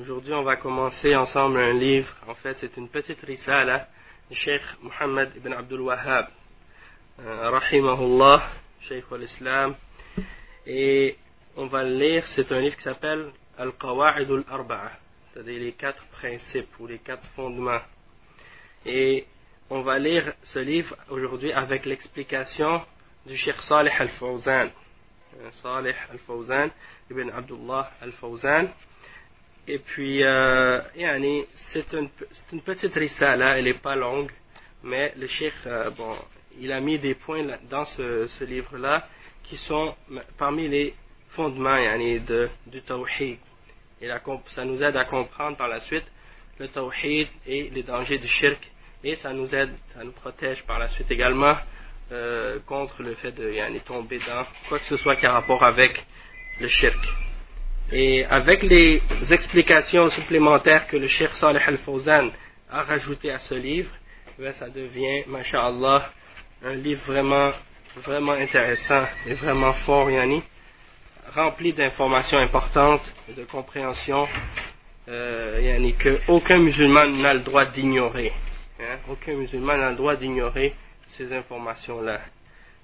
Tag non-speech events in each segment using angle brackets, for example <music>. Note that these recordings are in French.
aujourd'hui on va commencer ensemble un livre. En fait, c'est une petite risala du Cheikh Muhammad ibn Abdul Wahhab, euh, rahimahullah, Cheikh al-Islam. Et on va le lire, c'est un livre qui s'appelle Al-Qawa'id al-Arba'a, c'est-à-dire les quatre principes ou les quatre fondements. Et on va lire ce livre aujourd'hui avec l'explication du Cheikh Salih al-Fawzan. Salih al-Fawzan, ibn Abdullah al-Fawzan. Et puis, euh, c'est une, une, petite risala, elle n'est pas longue, mais le Cheikh, euh, bon, il a mis des points dans ce, livre-là qui sont parmi les fondements yani, du tawhid. Et ça nous aide à comprendre par la suite le tawhid et les dangers du shirk. Et ça nous aide, ça nous protège par la suite également euh, contre le fait de yani, tomber dans quoi que ce soit qui a rapport avec le shirk. Et avec les explications supplémentaires que le Cheikh Saleh Al-Fawzan a rajoutées à ce livre, ben, ça devient, masha'Allah, un livre vraiment, vraiment intéressant et vraiment fort, yani, rempli d'informations importantes et de compréhension, euh, yani, que musulman n'a le droit d'ignorer. Hein? Aucun musulman n'a le droit d'ignorer ces informations-là.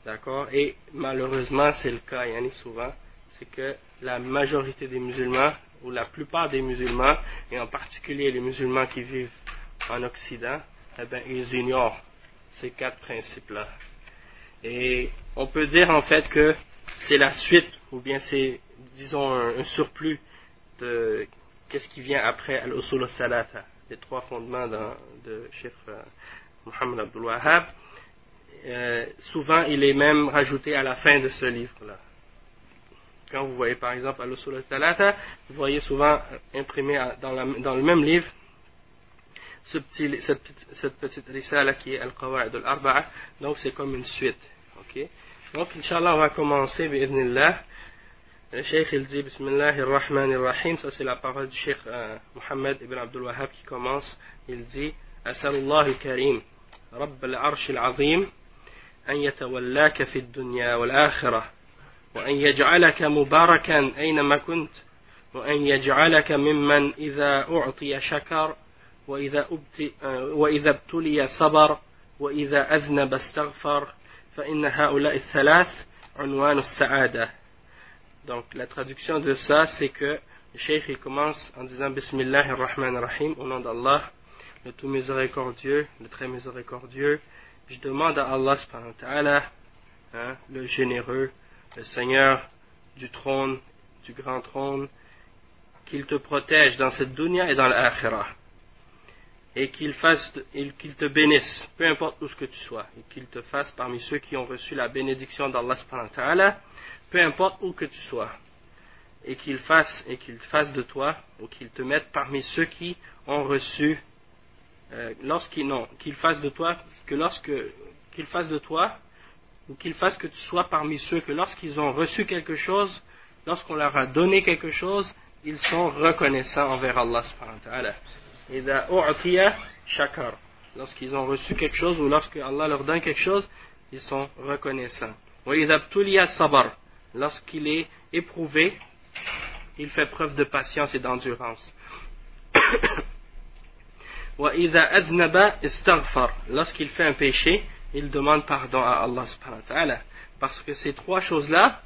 D'accord? Et malheureusement, c'est le cas, yani, souvent, c'est que la majorité des musulmans, ou la plupart des musulmans, et en particulier les musulmans qui vivent en Occident, eh bien, ils ignorent ces quatre principes-là. Et on peut dire en fait que c'est la suite, ou bien c'est, disons, un, surplus de qu'est-ce qui vient après Al-Usul al-Salata, les trois fondements de Cheikh euh, Muhammad Abdul Wahhab. Euh, souvent, il est même rajouté à la fin de ce livre-là quand vous voyez par exemple Al-Usul al-Talata, vous voyez souvent imprimé dans, la, dans, le même livre ce petit, cette, cette, petite risala qui est Al-Qawa'id al-Arba'a, donc c'est comme une suite. Okay? Donc, Inch'Allah, on va commencer, bi'idhnillah. Le Cheikh, il dit, Bismillah ar-Rahman ar-Rahim, ça c'est la parole du Cheikh euh, Muhammad ibn Abdul Wahhab qui commence, il dit, Asalullah al-Karim, Rabb al-Arsh al-Azim, أن يتولاك في الدنيا والآخرة وأن يجعلك مباركا أينما كنت وأن يجعلك ممن إذا أعطي شكر وإذا, وإذا ابتلي صبر وإذا أذنب استغفر فإن هؤلاء الثلاث عنوان السعادة Donc la traduction de ça c'est que le cheikh il commence en disant Bismillah ar-Rahman ar-Rahim au nom d'Allah le tout miséricordieux, le très miséricordieux je demande à Allah subhanahu wa ta'ala hein, le généreux le Seigneur du trône, du grand trône, qu'il te protège dans cette dunya et dans l'akhirah. Et qu'il te bénisse, peu importe où ce que tu sois, et qu'il te fasse parmi ceux qui ont reçu la bénédiction d'Allah peu importe où que tu sois. Et qu'il fasse, et qu'il fasse de toi, ou qu'il te mette parmi ceux qui ont reçu, euh, lorsqu'il, non, qu'il fasse de toi, que lorsque, qu'il fasse de toi, ou qu'il fasse que tu sois parmi ceux que lorsqu'ils ont reçu quelque chose, lorsqu'on leur a donné quelque chose, ils sont reconnaissants envers Allah subhanahu wa ta'ala. Lorsqu'ils ont reçu quelque chose ou lorsque Allah leur donne quelque chose, ils sont reconnaissants. sabar. lorsqu'il est éprouvé, il fait preuve de patience et d'endurance. <coughs> Lorsqu'il fait un péché, il demande pardon à Allah subhanahu wa ta'ala. Parce que ces trois choses-là,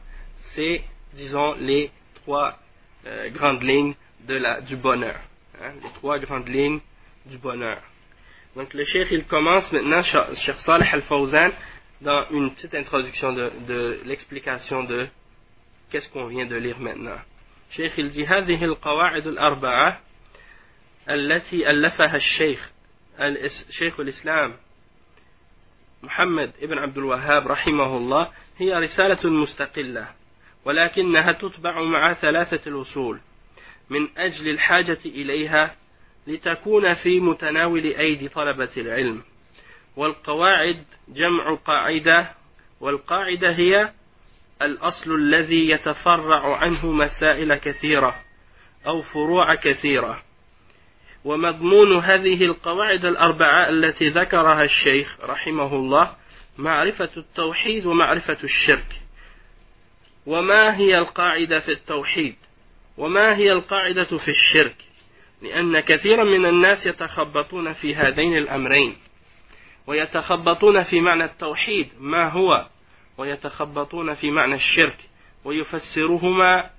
c'est, disons, les trois euh, grandes lignes de la, du bonheur. Hein, les trois grandes lignes du bonheur. Donc le cheikh, il commence maintenant, Cheikh Salih al-Fawzan, dans une petite introduction de, de l'explication de qu'est-ce qu'on vient de lire maintenant. Cheikh, il dit, هذه القواعد الأربعة التي ألفها الشيخ شيخ الإسلام محمد ابن عبد الوهاب رحمه الله هي رسالة مستقلة ولكنها تتبع مع ثلاثة الأصول. من أجل الحاجة إليها لتكون في متناول أيدي طلبة العلم. والقواعد جمع قاعدة والقاعدة هي الأصل الذي يتفرع عنه مسائل كثيرة أو فروع كثيرة. ومضمون هذه القواعد الأربعة التي ذكرها الشيخ رحمه الله معرفة التوحيد ومعرفة الشرك. وما هي القاعدة في التوحيد؟ وما هي القاعدة في الشرك؟ لأن كثيرا من الناس يتخبطون في هذين الأمرين. ويتخبطون في معنى التوحيد ما هو؟ ويتخبطون في معنى الشرك. ويفسرهما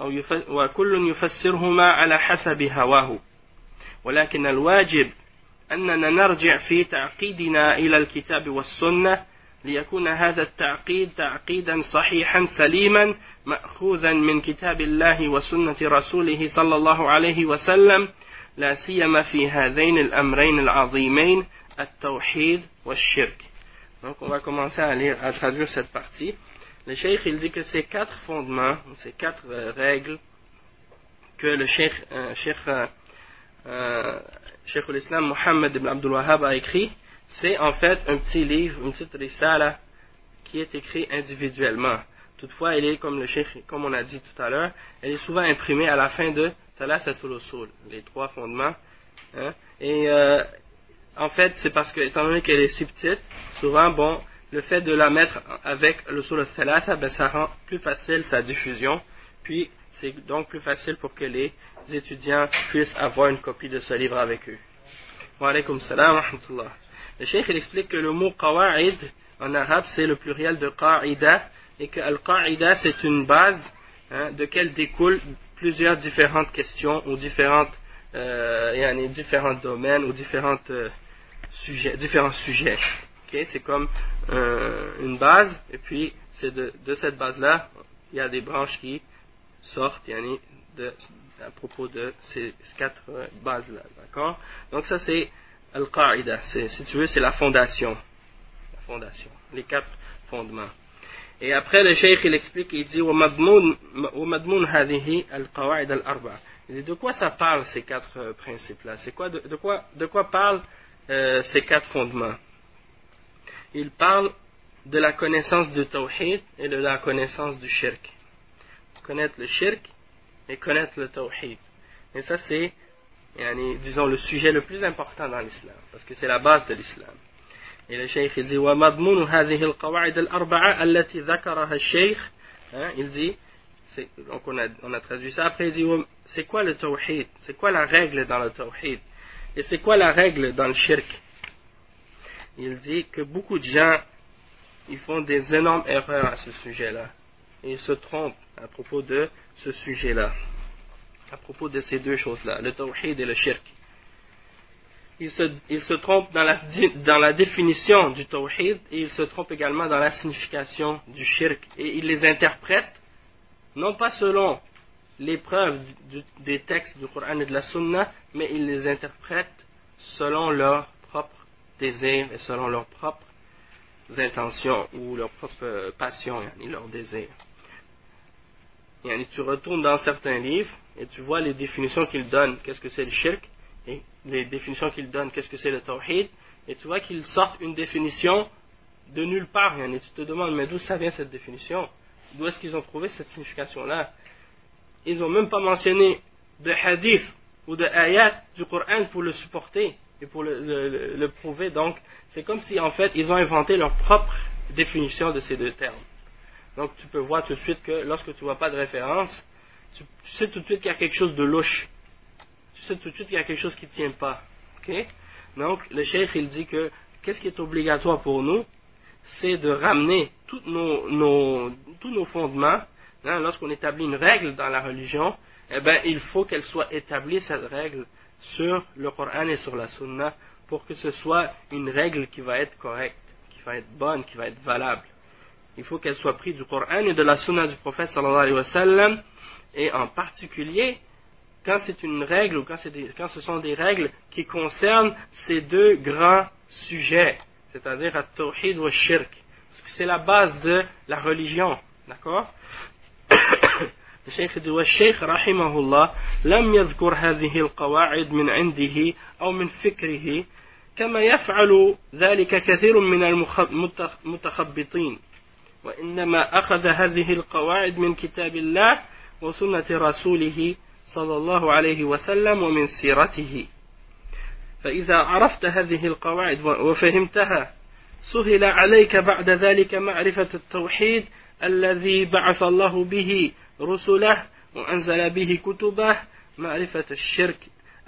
أو وكل يفسرهما على حسب هواه. ولكن الواجب أننا نرجع في تعقيدنا إلى الكتاب والسنة ليكون هذا التعقيد تعقيدا صحيحا سليما مأخوذا من كتاب الله وسنة رسوله صلى الله عليه وسلم لا سيما في هذين الأمرين العظيمين التوحيد والشرك Donc on va commencer à lire, à traduire cette partie. Le cheikh il dit que ces quatre fondements, ces quatre euh, règles que le cheikh, euh, cheikh euh, euh, Cheikh l'Islam Mohammed ibn Abdul Wahhab a écrit, c'est en fait un petit livre, une petite risala qui est écrit individuellement. Toutefois, elle est, comme on a dit tout à l'heure, elle est souvent imprimée à la fin de Thalathatul Usul, les trois fondements. Hein. Et euh, en fait, c'est parce que, étant donné qu'elle est si petite, souvent, bon, le fait de la mettre avec le Sul Thalatha, ben, ça rend plus facile sa diffusion. Puis, c'est donc plus facile pour que les étudiants puissent avoir une copie de ce livre avec eux. Wa alaykum salam wa rahmatullah. Le cheikh il explique que le mot qawa'id en arabe c'est le pluriel de qa'ida et que al-qa'ida c'est une base hein, de laquelle découlent plusieurs différentes questions ou différentes, euh, différents domaines ou différentes, euh, sujets, différents sujets. Okay? C'est comme euh, une base et puis c'est de, cette base-là il y a des branches qui sortent yani, de, à propos de ces quatre euh, bases-là. D'accord? Donc, ça, c'est Al-Qaïda. Si tu veux, c'est la fondation. La fondation. Les quatre fondements. Et après, le cheikh, il explique, il dit Il dit de quoi ça parle ces quatre euh, principes-là C'est quoi, de, quoi, de quoi parlent euh, ces quatre fondements? Il parle de la connaissance du tawhid et de la connaissance du shirk. Connaître le shirk et connaître le tawhid. Et ça, c'est, disons, le sujet le plus important dans l'islam, parce que c'est la base de l'islam. Et le cheikh, il dit, وَمَضْمُونُ هَذِهِ الْقَوَاعِدَ الْأَرْبَعَةِ الَّتِي ذَكَرَهَا الشَّيْخ hein, Il dit, donc on a, on a traduit ça, après il dit, c'est quoi le tawhid C'est quoi la règle dans le tawhid Et c'est quoi la règle dans le shirk Il dit que beaucoup de gens, ils font des énormes erreurs à ce sujet-là. Et ils se trompent à propos de ce sujet-là, à propos de ces deux choses-là, le tawhid et le shirk. Il se, il se trompe dans la, dans la définition du tawhid et il se trompe également dans la signification du shirk. Et il les interprète non pas selon les preuves des textes du Coran et de la Sunna, mais il les interprète selon leurs propres désirs et selon leurs propres intentions ou leurs propres passions et leurs désirs tu retournes dans certains livres et tu vois les définitions qu'ils donnent, qu'est-ce que c'est le shirk, et les définitions qu'ils donnent, qu'est-ce que c'est le tawhid, et tu vois qu'ils sortent une définition de nulle part. Et tu te demandes, mais d'où ça vient cette définition? D'où est-ce qu'ils ont trouvé cette signification-là? Ils n'ont même pas mentionné de hadith ou de ayat du Coran pour le supporter et pour le prouver. Donc, c'est comme si en fait ils ont inventé leur propre définition de ces deux termes. Donc tu peux voir tout de suite que lorsque tu vois pas de référence, tu, sais tout de suite qu'il y a quelque chose de louche. Tu sais tout de suite qu'il y a quelque chose qui ne tient pas. Donc le cheikh il dit que qu'est-ce qui est obligatoire pour nous C'est de ramener tous nos, fondements. Hein, lorsqu'on établit une règle dans la religion, eh ben, il faut qu'elle soit établie, cette règle, sur le Coran et sur la Sunna, pour que ce soit une règle qui va être correcte, qui va être bonne, qui va être valable Il faut qu'elle soit prise du Coran et de la Sunna du prophète sallallahu alayhi wa sallam, et en particulier, quand c'est une règle ou quand, quand, ce sont des règles qui concernent ces deux grands sujets, c'est-à-dire at-tawhid wa shirk, parce que c'est la base de la religion, d'accord الشيخ والشيخ رحمه الله لم يذكر هذه القواعد من عنده أو من فكره كما يفعل ذلك كثير من المتخبطين وإنما أخذ هذه القواعد من كتاب الله وسنة رسوله صلى الله عليه وسلم ومن سيرته. فإذا عرفت هذه القواعد وفهمتها سهل عليك بعد ذلك معرفة التوحيد الذي بعث الله به رسله وأنزل به كتبه معرفة الشرك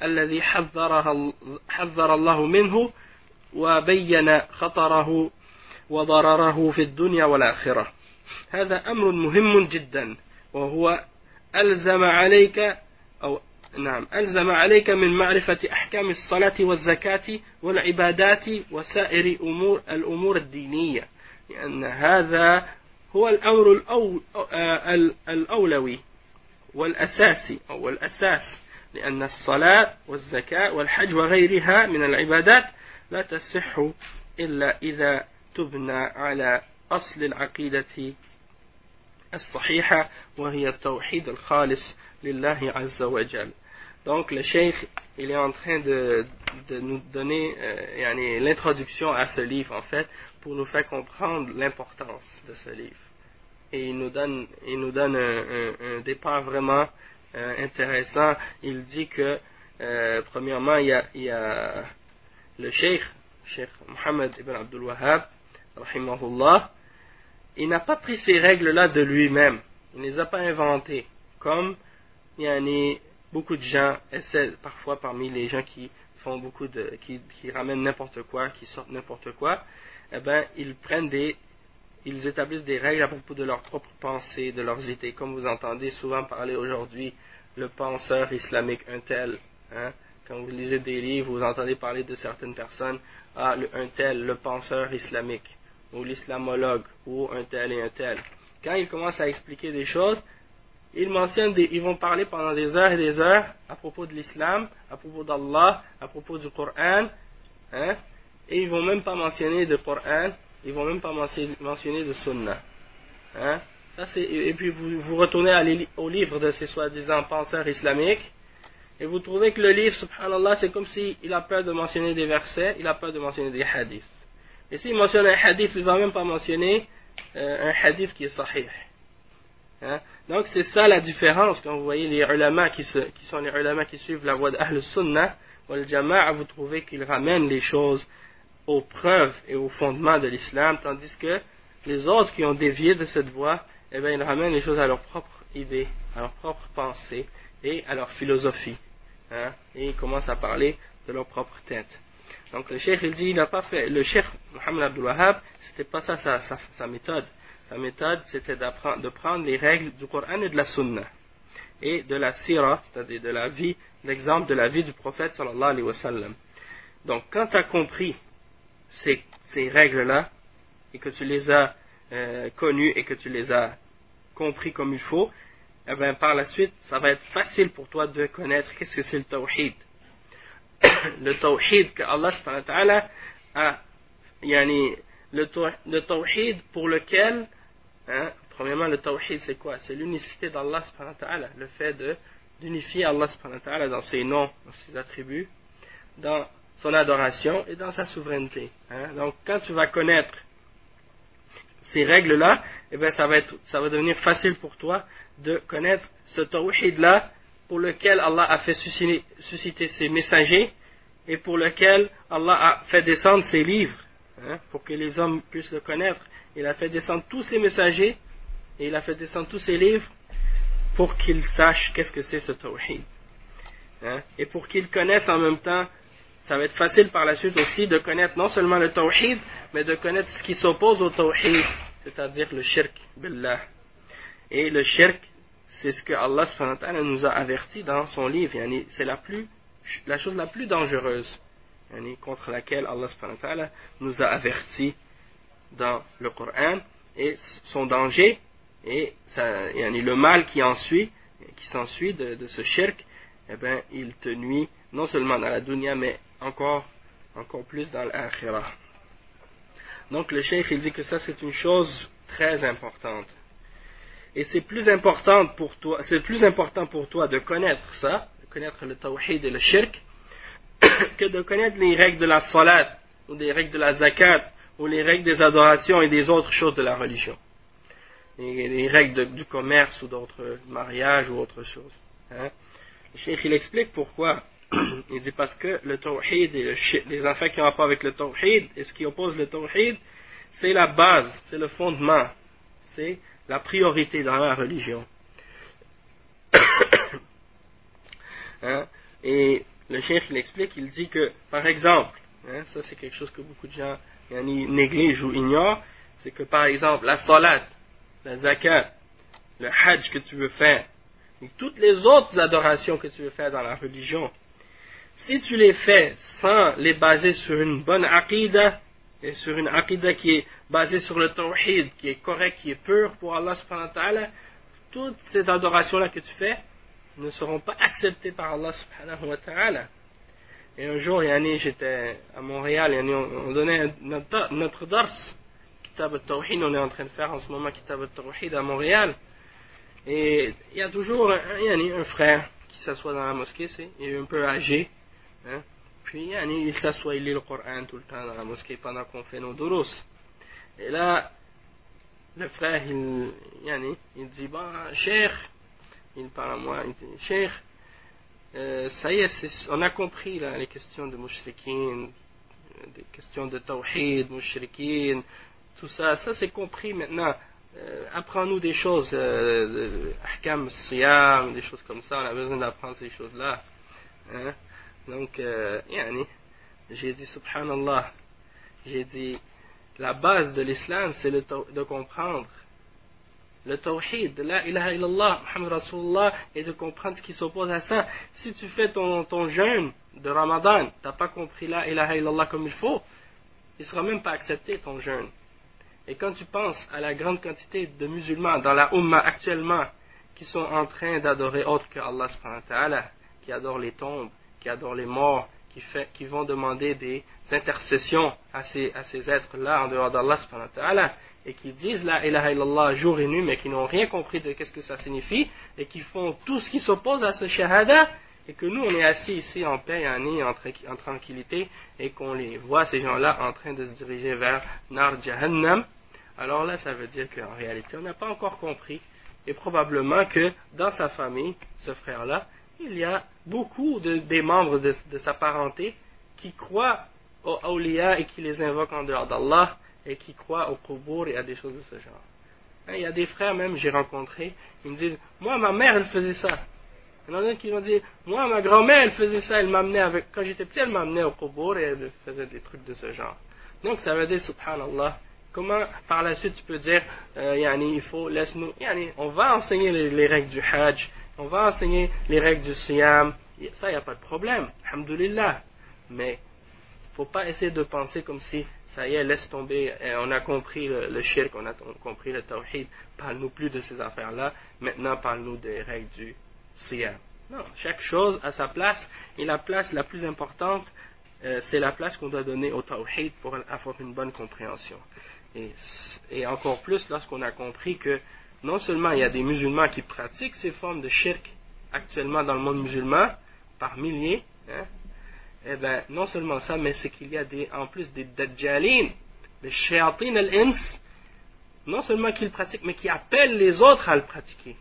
الذي حذرها حذر الله منه وبين خطره وضرره في الدنيا والآخرة. هذا أمر مهم جدا وهو ألزم عليك أو نعم ألزم عليك من معرفة أحكام الصلاة والزكاة والعبادات وسائر أمور الأمور الدينية لأن هذا هو الأمر الأولوي والأساسي أو الأساس لأن الصلاة والزكاة والحج وغيرها من العبادات لا تصح إلا إذا تبنى على أصل العقيدة الصحيحة وهي التوحيد الخالص لله عز وجل Donc le cheikh, il est en train de, de nous donner euh, l'introduction à ce livre en fait pour nous faire comprendre l'importance de ce livre. Et il nous donne, il nous donne un, départ vraiment euh, intéressant. Il dit que, euh, premièrement, il y, a, il y a le Cheikh, Cheikh Mohammed ibn Abdul Wahhab, il n'a pas pris ces règles-là de lui-même. Il ne les a pas inventées. Comme il y a beaucoup de gens essaient parfois parmi les gens qui font beaucoup de, qui, ramènent n'importe quoi, qui sortent n'importe quoi, eh ben, ils prennent des, ils établissent des règles à propos de leurs propres pensées, de leurs idées. Comme vous entendez souvent parler aujourd'hui, le penseur islamique, un tel, hein, quand vous lisez des livres, vous entendez parler de certaines personnes, ah, un tel, le penseur islamique, ou l'islamologue, ou un tel et un tel. Quand ils commencent à expliquer des choses, ils mentionnent, ils vont parler pendant des heures et des heures à propos de l'islam, à propos d'Allah, à propos du Coran, hein, et ils vont même pas mentionner de Coran, ils vont même pas mentionner de Sunnah. Hein? Ça, et puis vous, vous retournez au livre de ces soi-disant penseurs islamiques, et vous trouvez que le livre, subhanallah, c'est comme s'il il a peur de mentionner des versets, il a peur de mentionner des hadiths. Et s'il mentionne un hadith, il ne va même pas mentionner euh, un hadith qui est sahih. Hein? Donc c'est ça la différence quand vous voyez les ulama qui, qui sont les ulama qui suivent la voie d'Ahl Sunnah, ou le Jama'a, vous trouvez qu'ils ramènent les choses aux preuves et aux fondements de l'islam, tandis que les autres qui ont dévié de cette voie, eh bien, ils ramènent les choses à leur propre idée, à leur propre pensée et à leur philosophie. Hein, et ils commencent à parler de leur propre tête. Donc le cheikh, il dit, il n'a pas fait, le cheikh Mohammed Abdul Wahhab, c'était pas ça sa, sa, méthode. Sa méthode, c'était de prendre les règles du Coran et de la Sunna. Et de la sira, c'est-à-dire de la vie, l'exemple de la vie du prophète sallallahu alayhi wa sallam. Donc quand tu as compris ces, règles-là et que tu les as euh, connues et que tu les as compris comme il faut, eh bien, par la suite, ça va être facile pour toi de connaître qu'est-ce que c'est le tawhid. Le tawhid que Allah a, yani, le, le tawhid pour lequel, hein, premièrement, le tawhid c'est quoi? C'est l'unicité d'Allah, le fait d'unifier Allah dans ses noms, dans ses attributs, dans son adoration et dans sa souveraineté. Hein. Donc, quand tu vas connaître ces règles-là, eh bien, ça va, ça va devenir facile pour toi de connaître ce tawhid-là pour lequel Allah a fait susciter, ses messagers et pour lequel Allah a fait descendre ses livres hein, pour que les hommes puissent le connaître. Il a fait descendre tous ses messagers et il a fait descendre tous ses livres pour qu'ils sachent qu'est-ce que c'est ce tawhid. Hein? Et pour qu'ils connaissent en même temps, ça va être facile par la suite aussi de connaître non seulement le tawhid, mais de connaître ce qui s'oppose au tawhid, c'est-à-dire le shirk billah. Et le shirk, c'est ce que Allah nous a averti dans son livre. C'est la, chose la plus dangereuse contre laquelle Allah nous a averti dans le Coran. Et son danger, et le mal qui ensuit, qui s'ensuit de, ce shirk, eh ben, il te nuit non seulement dans la dunya, mais encore, encore plus dans l'akhirah. Donc le cheikh il dit que ça c'est une chose très importante. Et c'est plus important pour toi, c'est plus important pour toi de connaître ça, de connaître le tawhid et le shirk, <coughs> que de connaître les règles de la salat, ou les règles de la zakat, ou les règles des adorations et des autres choses de la religion. Les, règles du commerce ou d'autres mariages ou autre chose. Hein. Le cheikh il explique pourquoi. <coughs> Il dit parce que le tawhid et les affaires qui ont rapport avec le tawhid et ce qui oppose le tawhid, c'est la base, c'est le fondement, c'est la priorité dans la religion. <coughs> Hein? Et le cheikh il explique, il dit que, par exemple, hein, ça c'est quelque chose que beaucoup de gens négligent ou ignorent, c'est que par exemple la salat, la zakat, le hajj que tu veux faire, et toutes les autres adorations que tu veux faire dans la religion, si tu les fais sans les baser sur une bonne aqidah, et sur une aqidah qui est basée sur le tawhid, qui est correct, qui est pur pour Allah subhanahu wa ta'ala, toutes ces adorations-là que tu fais ne seront pas acceptées par Allah subhanahu wa ta'ala. Et un jour, j'étais à Montréal, on donnait notre, notre dars, Kitab al-Tawhid, on est en train de faire en ce moment Kitab al-Tawhid à Montréal. Et il y a toujours un, un frère qui s'assoit dans la mosquée, c'est, il est un peu âgé, hein, puis il s'assoit, il lit le Coran tout le temps dans la mosquée pendant qu'on fait nos durus. Et là, le frère, il, il dit, bon, cher, il parle à moi, il dit, cher, euh, ça y est, on a compris les questions de mushrikin, des questions de tawhid, mushrikin, tout ça, ça c'est compris maintenant. Euh, apprends-nous des choses, euh, siyam, des choses comme ça, on a besoin d'apprendre ces choses-là. Hein? Donc, euh, j'ai dit subhanallah, j'ai dit la base de l'islam c'est de comprendre le tawhid, la ilaha illallah, Muhammad Rasulullah, et de comprendre ce qui s'oppose à ça. Si tu fais ton, ton jeûne de Ramadan, tu n'as pas compris la ilaha illallah comme il faut, il ne sera même pas accepté ton jeûne. Et quand tu penses à la grande quantité de musulmans dans la Ummah actuellement qui sont en train d'adorer autre que Allah qui adorent les tombes, qui adorent les morts, qui, vont demander des intercessions à ces, êtres-là en dehors d'Allah et qui disent la ilaha illallah jour et nuit mais qui n'ont rien compris de qu'est-ce que ça signifie et qui font tout ce qui s'oppose à ce shahada et que nous on est assis ici en paix en, en, tranquillité et qu'on les voit ces gens-là en train de se diriger vers Nar Jahannam. Alors là ça veut dire qu'en réalité on n'a pas encore compris et probablement que dans sa famille ce frère-là il y a beaucoup de, des membres de, sa parenté qui croient aux awliya et qui les invoquent en dehors d'Allah et qui croient au qubur et à des choses de ce genre. Hein, il y a des frères même, j'ai rencontré, ils me disent, moi ma mère elle faisait ça. Il y en a qui m'ont dit, moi ma grand-mère elle faisait ça, elle m'amenait avec, quand j'étais petit elle m'amenait au qubur et elle faisait des trucs de ce genre. Donc ça veut dire, subhanallah, comment par la suite tu peux dire, euh, yani, il faut, laisse-nous, yani, on va enseigner les, règles du hajj, on va enseigner les règles du siyam, ça il n'y a pas de problème, alhamdulillah. Mais il ne faut pas essayer de penser comme si ça y est, laisse tomber, on a compris le, shirk, on a compris le tawhid, parle-nous plus de ces affaires-là, maintenant parle-nous des règles du siyam. Non, chaque chose a sa place, et la place la plus importante, euh, c'est la place qu'on doit donner au tawhid pour avoir une bonne compréhension. Et encore plus lorsqu'on a compris que non seulement il y a des musulmans qui pratiquent ces formes de shirk actuellement dans le monde musulman, par milliers, hein, eh bien, non seulement ça, mais c'est qu'il y a des, en plus des dajjalin, des shayatin al-ins, non seulement qu'ils pratiquent, mais qui appellent les autres à le pratiquer.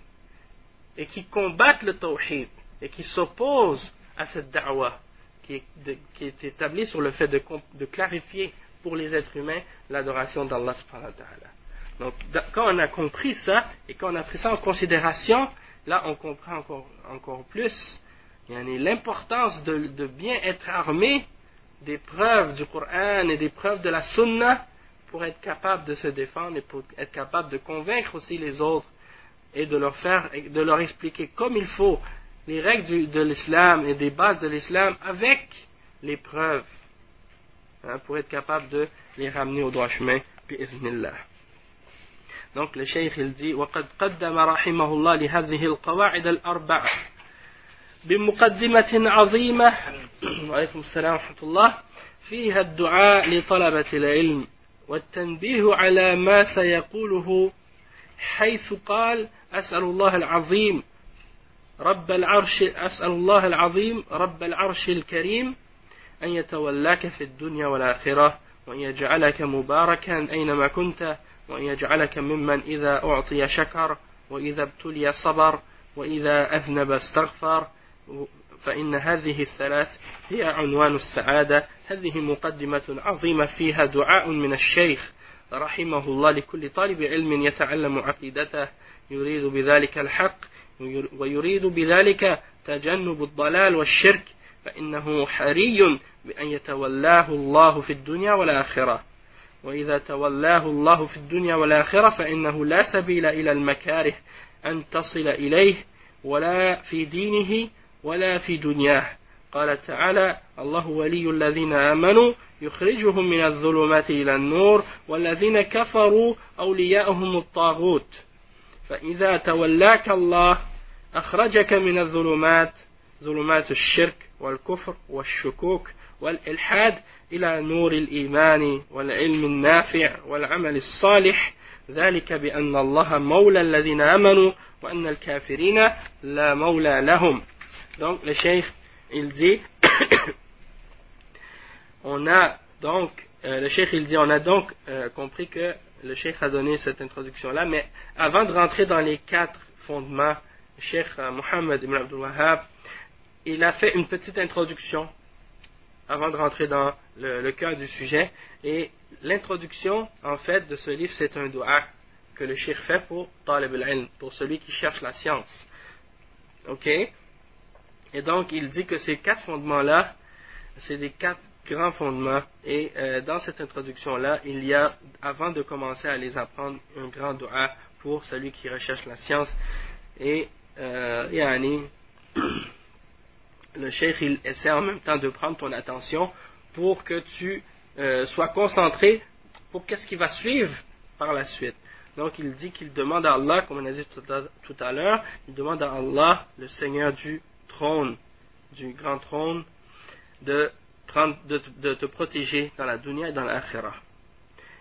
Et qui combattent le tawhid, et qui s'opposent à cette da'wah, qui est, qui est établie sur le fait de, de, clarifier pour les êtres humains l'adoration d'Allah subhanahu wa ta'ala. Donc, quand on a compris ça, et quand on a pris ça en considération, là, on comprend encore, encore plus l'importance de, bien être armé des preuves du Coran et des preuves de la Sunna pour être capable de se défendre et pour être capable de convaincre aussi les autres et de leur faire, de leur expliquer comme il faut les règles de l'islam et des bases de l'islam avec les preuves hein, pour être capable de les ramener au droit chemin. Donc le cheikh il dit وقد قدم رحمه الله لهذه القواعد الأربعة بمقدمة عظيمة وعليكم السلام ورحمة الله. فيها الدعاء لطلبة العلم والتنبيه على ما سيقوله حيث قال أسأل الله العظيم. رب العرش أسأل الله العظيم. رب العرش الكريم. أن يتولاك في الدنيا والآخرة وأن يجعلك مباركا أينما كنت. وأن يجعلك ممن إذا أعطي شكر وإذا ابتلي صبر وإذا أذنب استغفر. فإن هذه الثلاث هي عنوان السعادة. هذه مقدمة عظيمة فيها دعاء من الشيخ رحمه الله لكل طالب علم يتعلم عقيدته. يريد بذلك الحق ويريد بذلك تجنب الضلال والشرك. فإنه حري بأن يتولاه الله في الدنيا والآخرة. وإذا تولاه الله في الدنيا والآخرة فإنه لا سبيل إلى المكاره أن تصل إليه ولا في دينه ولا في دنياه. قال تعالى الله ولي الذين آمنوا يخرجهم من الظلمات إلى النور والذين كفروا أولياءهم الطاغوت. فإذا تولاك الله أخرجك من الظلمات ظلمات الشرك والكفر والشكوك والإلحاد إلى نور الإيمان والعلم النافع والعمل الصالح ذلك بأن الله مولى الذين آمنوا وأن الكافرين لا مولى لهم Donc le cheikh, il dit, <coughs> on a donc, euh, le cheikh il dit, on a donc euh, compris que le cheikh a donné cette introduction-là, mais avant de rentrer dans les quatre fondements, le cheikh euh, Mohammed ibn Abdul Wahhab, il a fait une petite introduction avant de rentrer dans le, cœur du sujet. Et l'introduction, en fait, de ce livre, c'est un dua que le cheikh fait pour Talib al pour celui qui cherche la science. Ok? Et donc, il dit que ces quatre fondements-là, c'est des quatre grands fondements. Et euh, dans cette introduction-là, il y a, avant de commencer à les apprendre, un grand dua pour celui qui recherche la science. Et, euh, le cheikh, il essaie en même temps de prendre ton attention pour que tu euh, sois concentré pour qu'est-ce qui va suivre par la suite. Donc il dit qu'il demande à Allah, comme on a dit tout à, l'heure, il demande à Allah, le Seigneur du trône, du grand trône, de, de, te protéger dans la dunya et dans l'akhirah.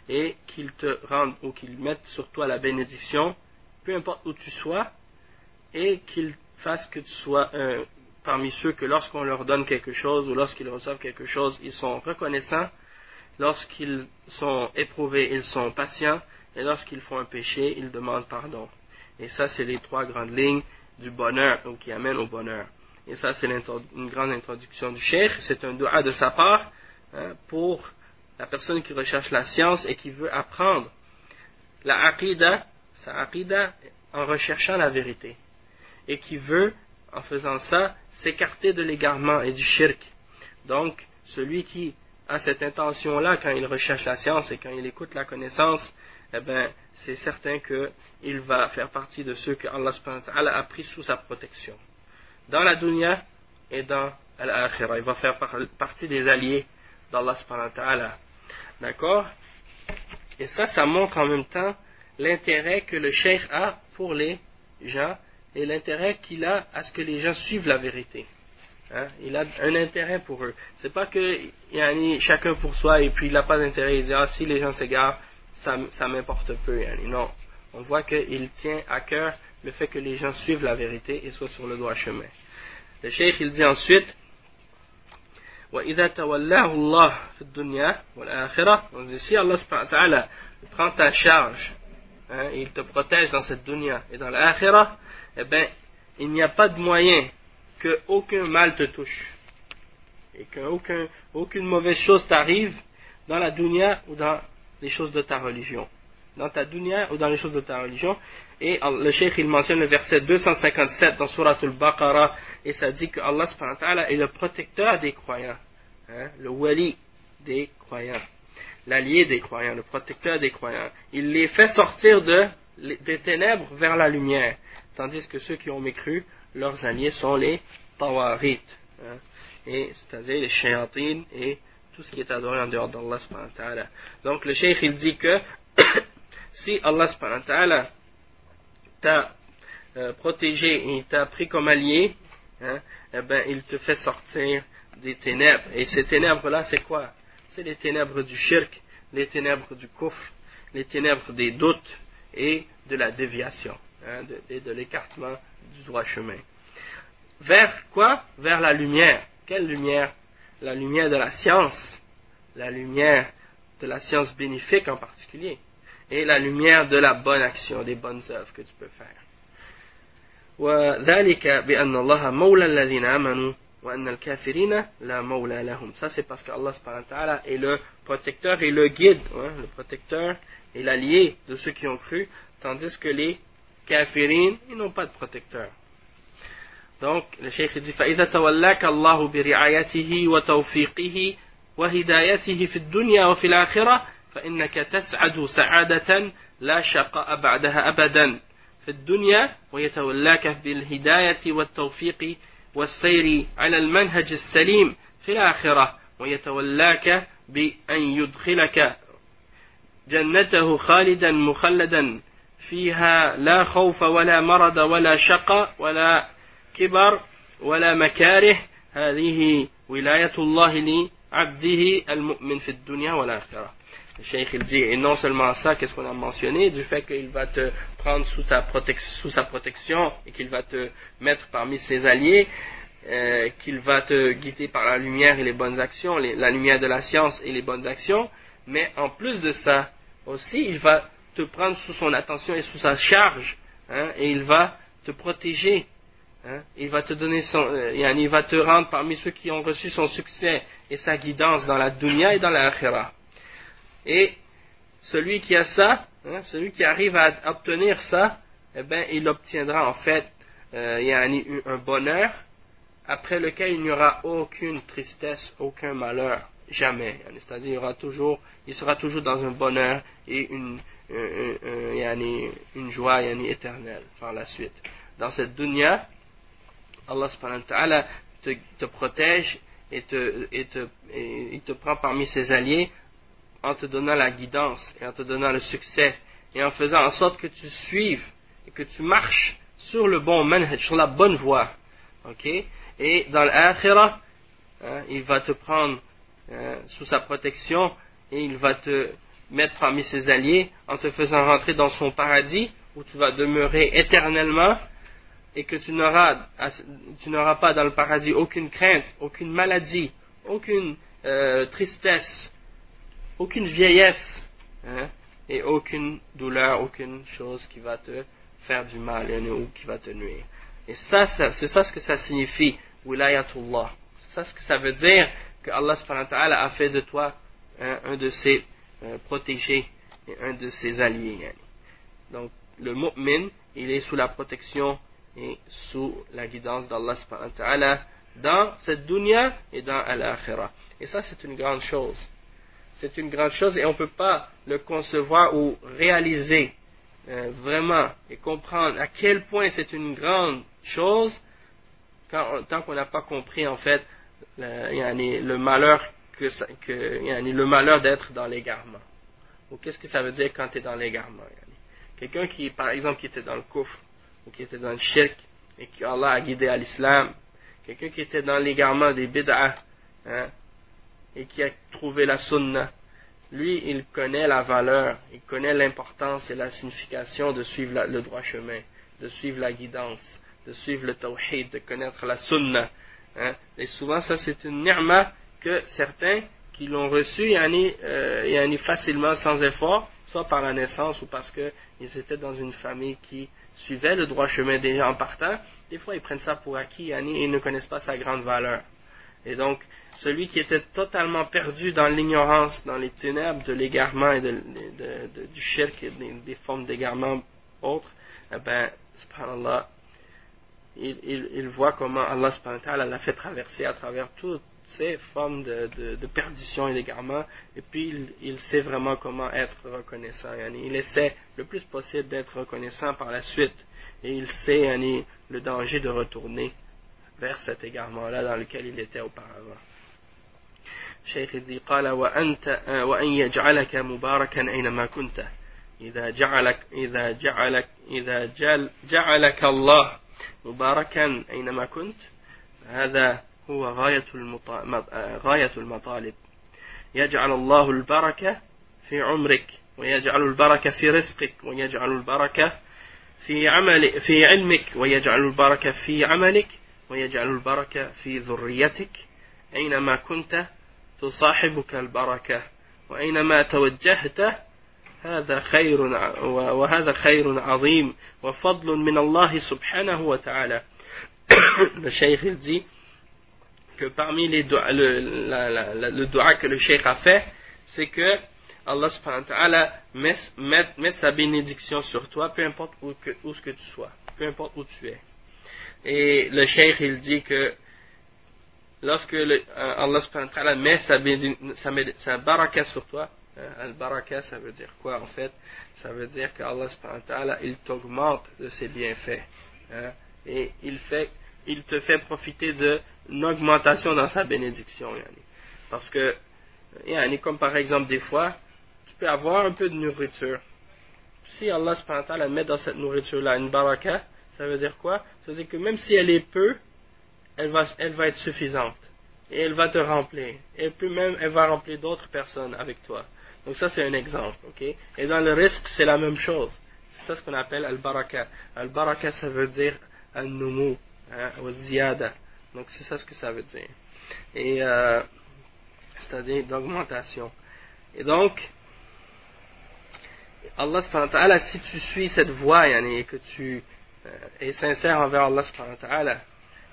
Et qu'il te rende ou qu'il mette sur toi la bénédiction, peu importe où tu sois, et qu'il fasse que tu sois parmi ceux que lorsqu'on leur donne quelque chose ou lorsqu'ils reçoivent quelque chose, ils sont reconnaissants, lorsqu'ils sont éprouvés, ils sont patients, et lorsqu'ils font un péché, ils demandent pardon. Et ça, c'est les trois grandes lignes du bonheur, ou qui amènent au bonheur. Et ça, c'est une grande introduction du cheikh. C'est un dua de sa part hein, pour la personne qui recherche la science et qui veut apprendre la aqidah, sa en recherchant la vérité. Et qui veut, en faisant ça, s'écarter de l'égarement et du shirk. Donc, celui qui a cette intention-là quand il recherche la science et quand il écoute la connaissance, eh ben, c'est certain qu'il va faire partie de ceux que Allah a pris sous sa protection. Dans la dunya et dans l'akhirah. Il va faire partie des alliés d'Allah D'accord? Et ça, ça montre en même temps l'intérêt que le cheikh a pour les gens et l'intérêt qu'il a à ce que les gens suivent la vérité. Hein? Il a un intérêt pour eux. C'est pas que yani, chacun pour soi et puis il n'a pas d'intérêt. Il dit ah, si les gens s'égarent, ça, ça m'importe peu. Yani. Non. On voit qu'il tient à cœur le fait que les gens suivent la vérité et soient sur le droit chemin. Le cheikh il dit ensuite وإذا تولاه الله في الدنيا والآخرة on dit si Allah prend ta charge hein, il te protège dans cette dunya et dans l'akhirah eh bien, il n'y a pas de moyen que aucun mal te touche et qu'aucune aucune mauvaise chose t'arrive dans la dunya ou dans les choses de ta religion. dans ta dunya ou dans les choses de ta religion. Et le cheikh il mentionne le verset 257 dans Surah Al-Baqarah et ça dit que Allah est le protecteur des croyants, hein, le wali des croyants, l'allié des croyants, le protecteur des croyants. Il les fait sortir de, des ténèbres vers la lumière, tandis que ceux qui ont mécru, leurs alliés sont les tawarit, hein, et c'est-à-dire les shayatines et tout ce qui est adoré en dehors d'Allah. Donc le cheikh il dit que <coughs> si Allah t'a euh, protégé et t'a pris comme allié, hein, eh ben, il te fait sortir des ténèbres. Et ces ténèbres-là, c'est quoi? C'est les ténèbres du shirk, les ténèbres du kufr, les ténèbres des doutes et de la déviation, hein, et de l'écartement du droit chemin. Vers quoi? Vers la lumière. Quelle lumière? La lumière de la science, la lumière de la science bénéfique en particulier, et la lumière de la bonne action, des bonnes œuvres que tu peux faire. Ça c'est parce que Allah est le protecteur et le guide, hein, le protecteur et l'allié de ceux qui ont cru, tandis que les kafirin, ils n'ont pas de protecteur. Donc, le cheikh dit, فَإِذَا تَوَلَّاكَ اللَّهُ بِرِعَايَتِهِ وَتَوْفِيقِهِ وهدايته في الدنيا وفي الآخرة فإنك تسعد سعادة لا شقاء بعدها أبدا في الدنيا ويتولاك بالهداية والتوفيق والسير على المنهج السليم في الآخرة ويتولاك بأن يدخلك جنته خالدا مخلدا فيها لا خوف ولا مرض ولا شقاء ولا كبر ولا مكاره هذه ولاية الله لي abdihi al-mu'min fi dunya wa l'akhirah. Le cheikh il dit, et non seulement ça, qu'est-ce qu'on a mentionné, du fait qu'il va te prendre sous sa, sous sa protection et qu'il va te mettre parmi ses alliés, euh, qu'il va te guider par la lumière et les bonnes actions, la lumière de la science et les bonnes actions, mais en plus de ça, aussi, il va te prendre sous son attention et sous sa charge, hein, et il va te protéger. Hein, il va te donner son, euh, il va te rendre parmi ceux qui ont reçu son succès et sa guidance dans la dunya et dans la akhira. Et celui qui a ça, hein, celui qui arrive à obtenir ça, eh bien, il obtiendra en fait euh, un bonheur après lequel il n'y aura aucune tristesse, aucun malheur, jamais. C'est-à-dire, il, il sera toujours dans un bonheur et une, une joie éternelle par la suite. Dans cette dunya, Allah te, te protège et, te, et, te, il te prend parmi ses alliés en te donnant la guidance et en te donnant le succès et en faisant en sorte que tu suives et que tu marches sur le bon manhaj, sur la bonne voie. ok? Et dans l'akhirah, hein, il va te prendre sous sa protection et il va te mettre parmi ses alliés en te faisant rentrer dans son paradis où tu vas demeurer éternellement et que tu n'auras, tu n'auras pas dans le paradis aucune crainte, aucune maladie, aucune euh, tristesse, aucune vieillesse, hein, et aucune douleur, aucune chose qui va te faire du mal ou qui va te nuire. Et ça, c'est ça ce que ça signifie, wilayatullah. C'est ça ce que ça veut dire que Allah a fait de toi hein, un de ses euh, protégés et un de ses alliés. Donc, le mu'min, il est sous la protection et sous la guidance d'Allah dans cette dunya et dans l'akhirah. Et ça, c'est une grande chose. C'est une grande chose et on ne peut pas le concevoir ou réaliser euh, vraiment et comprendre à quel point c'est une grande chose tant qu'on n'a pas compris en fait le malheur que, le malheur d'être dans l'égarement. Ou qu'est-ce que ça veut dire quand tu es dans l'égarement Quelqu'un qui, par exemple, qui était dans le coffre, ou qui était dans le shirk et qui Allah a guidé à l'islam, quelqu'un qui était dans l'égarement des bid'ah hein, et qui a trouvé la sunnah, lui, il connaît la valeur, il connaît l'importance et la signification de suivre le droit chemin, de suivre la guidance, de suivre le tawhid, de connaître la sunnah. Hein? Et souvent, ça, c'est une ni'ma que certains qui l'ont reçu, yani, euh, facilement, sans effort, soit par la naissance ou parce qu'ils étaient dans une famille qui suivait le droit chemin gens en partant, des fois ils prennent ça pour acquis et ils ne connaissent pas sa grande valeur. Et donc, celui qui était totalement perdu dans l'ignorance, dans les ténèbres de l'égarement et de, du shirk et des, formes d'égarement autres, eh ben, subhanallah, il, il, il, voit comment Allah subhanahu l'a fait traverser à travers toutes ces formes de, de perdition et d'égarement, et puis il, il, sait vraiment comment être reconnaissant. Il essaie le plus possible d'être reconnaissant par la suite, et il sait le danger de retourner vers cet égarement-là dans lequel il était auparavant. شيخ ذي قال وأنت وأن يجعلك مباركا أينما كنت إذا جعلك إذا جعلك إذا جعل جعلك الله مباركا أينما كنت هذا هو غاية غاية المطالب. يجعل الله البركة في عمرك ويجعل البركة في رزقك ويجعل البركة في عمل في علمك ويجعل البركة في عملك ويجعل البركة في ذريتك. أينما كنت تصاحبك البركة وأينما توجهت هذا خير وهذا خير عظيم وفضل من الله سبحانه وتعالى. <coughs> il dit que parmi les doigts, le, la, la, le doigt que le cheikh a fait c'est que Allah subhanahu wa ta'ala met, met, met, sa bénédiction sur toi peu importe où, que, où ce que tu sois peu importe où tu es. Et le cheikh il dit que lorsque le, euh, Allah met sa, sa, sa baraka sur toi, euh, al-baraka ça veut dire quoi en fait? Ça veut dire que Allah il t'augmente de ses bienfaits hein, et il, fait, il te fait profiter d'une augmentation dans sa bénédiction. Yani. Parce que, yani, comme par exemple des fois, tu peux avoir un peu de nourriture. Si Allah met dans cette nourriture-là une baraka, ça veut dire quoi? Ça veut dire que même si elle est peu, elle va, elle va être suffisante. Et elle va te remplir. Et puis même, elle va remplir d'autres personnes avec toi. Donc ça, c'est un exemple. Et dans le risque, c'est la même chose. C'est ça ce qu'on appelle al-baraka. Al-baraka, ça veut dire al-numu, hein, ziyada. Donc c'est ça ce que ça veut dire. Et euh, c'est-à-dire d'augmentation. Et donc, Allah si tu suis cette voie et que tu euh, es sincère envers Allah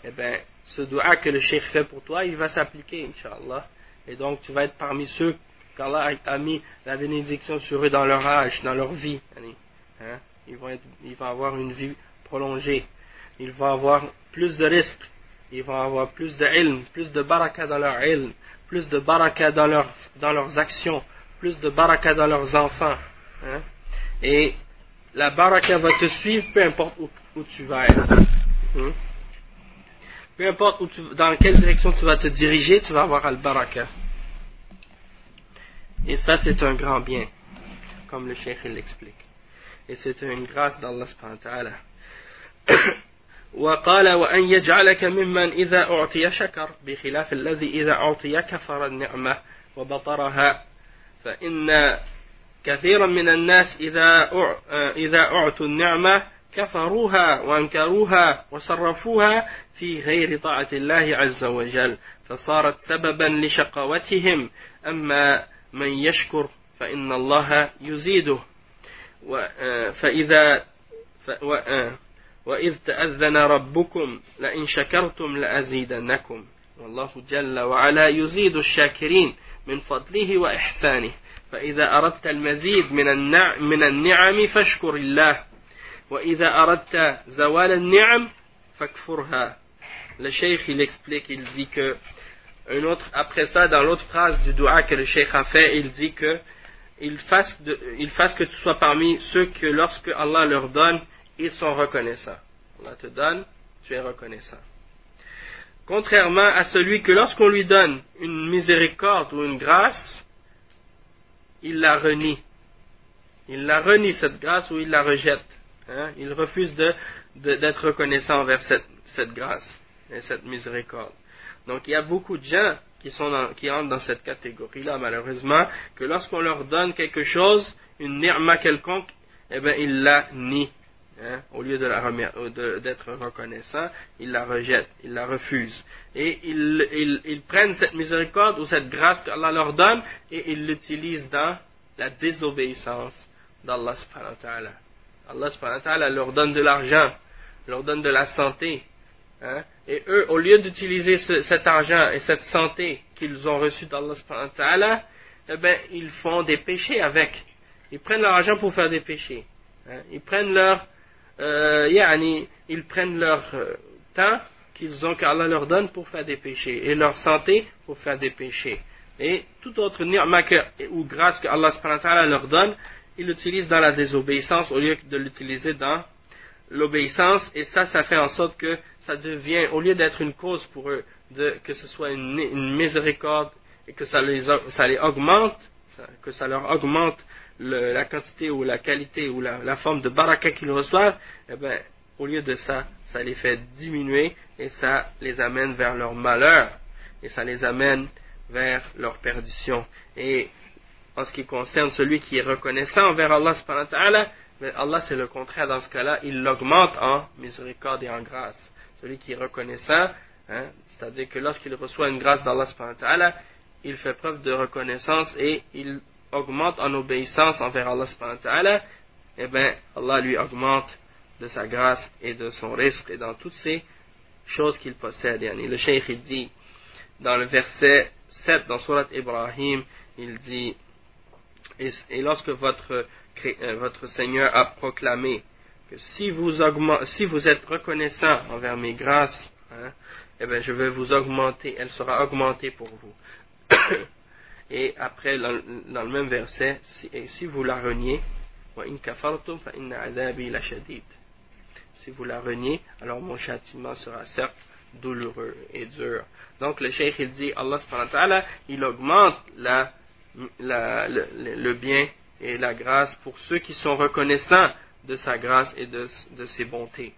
eh bien, ce dua que le cheikh fait pour toi, il va s'appliquer, Inch'Allah. Et donc, tu vas être parmi ceux qu'Allah a mis la bénédiction sur eux dans leur âge, dans leur vie. Hein? Ils, vont avoir une vie prolongée. Ils vont avoir plus de risques. Ils vont avoir plus de ilm, plus de baraka dans leur ilm, plus de baraka dans, dans leurs actions, plus de baraka dans leurs enfants. Hein? Et la baraka va te suivre peu importe où, tu vas être. Hein? peu importe dans quelle direction tu vas te diriger, tu vas avoir al-baraka. Et ça, c'est un grand bien, comme le cheikh l'explique. Et c'est une grâce d'Allah subhanahu wa ta'ala. <coughs> وقال وأن يجعلك ممن إذا أعطي شكر بخلاف الذي إذا أعطي كفر النعمة وبطرها. فإن كثيرا من الناس إذا إذا أعطوا النعمة كفروها وأنكروها وصرفوها في غير طاعة الله عز وجل فصارت سببا لشقوتهم. أما من يشكر فإن الله يزيده. فإذا وإذ تأذن ربكم لئن شكرتم لأزيدنكم. والله جل وعلا يزيد الشاكرين من فضله وإحسانه. فإذا أردت المزيد من النعم, من النعم فاشكر الله. وإذا أردت زوال النعم فاكفرها. لشيخ يلكسبليك يلزيك Un autre, après ça, dans l'autre phrase du doua que le Cheikh a fait, il dit que il fasse, de, il fasse que tu sois parmi ceux que lorsque Allah leur donne, ils sont reconnaissants. Allah te donne, tu es reconnaissant. Contrairement à celui que lorsqu'on lui donne une miséricorde ou une grâce, il la renie. Il la renie cette grâce ou il la rejette. Hein? Il refuse d'être reconnaissant envers cette, grâce et cette miséricorde. Donc il y a beaucoup de gens qui, qui entrent dans cette catégorie-là, malheureusement, que lorsqu'on leur donne quelque chose, une nirma quelconque, eh bien, ils la nient. Hein, au lieu de d'être reconnaissant, ils la rejettent, ils la refusent. Et ils, ils, ils prennent cette miséricorde ou cette grâce qu'Allah leur donne et ils l'utilisent dans la désobéissance d'Allah subhanahu wa ta'ala. Allah subhanahu wa ta'ala leur donne de l'argent, leur donne de la santé, Hein, et eux, au lieu d'utiliser cet argent et cette santé qu'ils ont reçu d'Allah, eh ben, ils font des péchés avec. Ils prennent leur argent pour faire des péchés. Hein. Ils prennent leur, euh, ils prennent leur euh, temps qu'ils ont qu'Allah leur donne pour faire des péchés et leur santé pour faire des péchés. Et toute autre ni'ma ou grâce que Allah leur donne, ils l'utilisent dans la désobéissance au lieu de l'utiliser dans l'obéissance et ça, ça fait en sorte que ça devient, au lieu d'être une cause pour eux, que ce soit une, miséricorde et que ça les, ça les augmente, que ça leur augmente la quantité ou la qualité ou la, forme de baraka qu'ils reçoivent, eh ben, au lieu de ça, ça les fait diminuer et ça les amène vers leur malheur et ça les amène vers leur perdition. Et en ce qui concerne celui qui est reconnaissant envers Allah mais Allah c'est le contraire dans ce cas-là, il l'augmente en miséricorde et en grâce. Celui qui est reconnaissant, hein, c'est-à-dire que lorsqu'il reçoit une grâce d'Allah, il fait preuve de reconnaissance et il augmente en obéissance envers Allah, et eh bien Allah lui augmente de sa grâce et de son risque et dans toutes ces choses qu'il possède. le cheikh dit dans le verset 7 dans Surat Ibrahim, il dit et lorsque votre euh, votre Seigneur a proclamé que si vous, si vous êtes reconnaissant envers mes grâces, hein, eh bien, je vais vous augmenter, elle sera augmentée pour vous. <coughs> et après, dans, le même verset, si, vous la reniez, si vous la reniez, alors mon châtiment sera certes douloureux et dur. Donc le cheikh il dit, Allah il augmente la, le bien et la grâce pour ceux qui sont reconnaissants de sa grâce et de, ses bontés.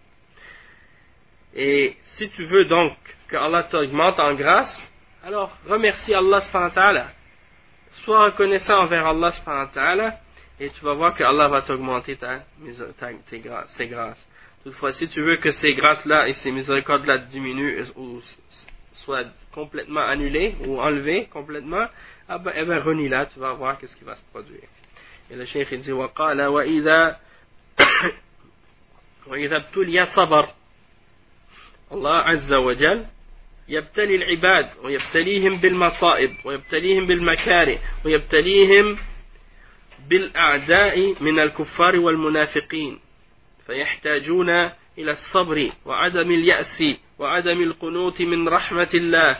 Et si tu veux donc que Allah t'augmente en grâce, alors remercie Allah subhanahu Sois reconnaissant envers Allah subhanahu et tu vas voir que Allah va t'augmenter ta, tes grâces, ses grâces. Toutefois, si tu veux que ces grâces-là et ces miséricordes-là diminuent ou soient complètement annulées ou enlevées complètement, ah ben, eh ben renie-la, tu vas voir qu'est-ce qui va se produire. إلى الشيخ ينزي وقال وإذا وإذا ابتلي صبر الله عز وجل يبتلي العباد ويبتليهم بالمصائب ويبتليهم بالمكاره ويبتليهم بالأعداء من الكفار والمنافقين فيحتاجون إلى الصبر وعدم اليأس وعدم القنوط من رحمة الله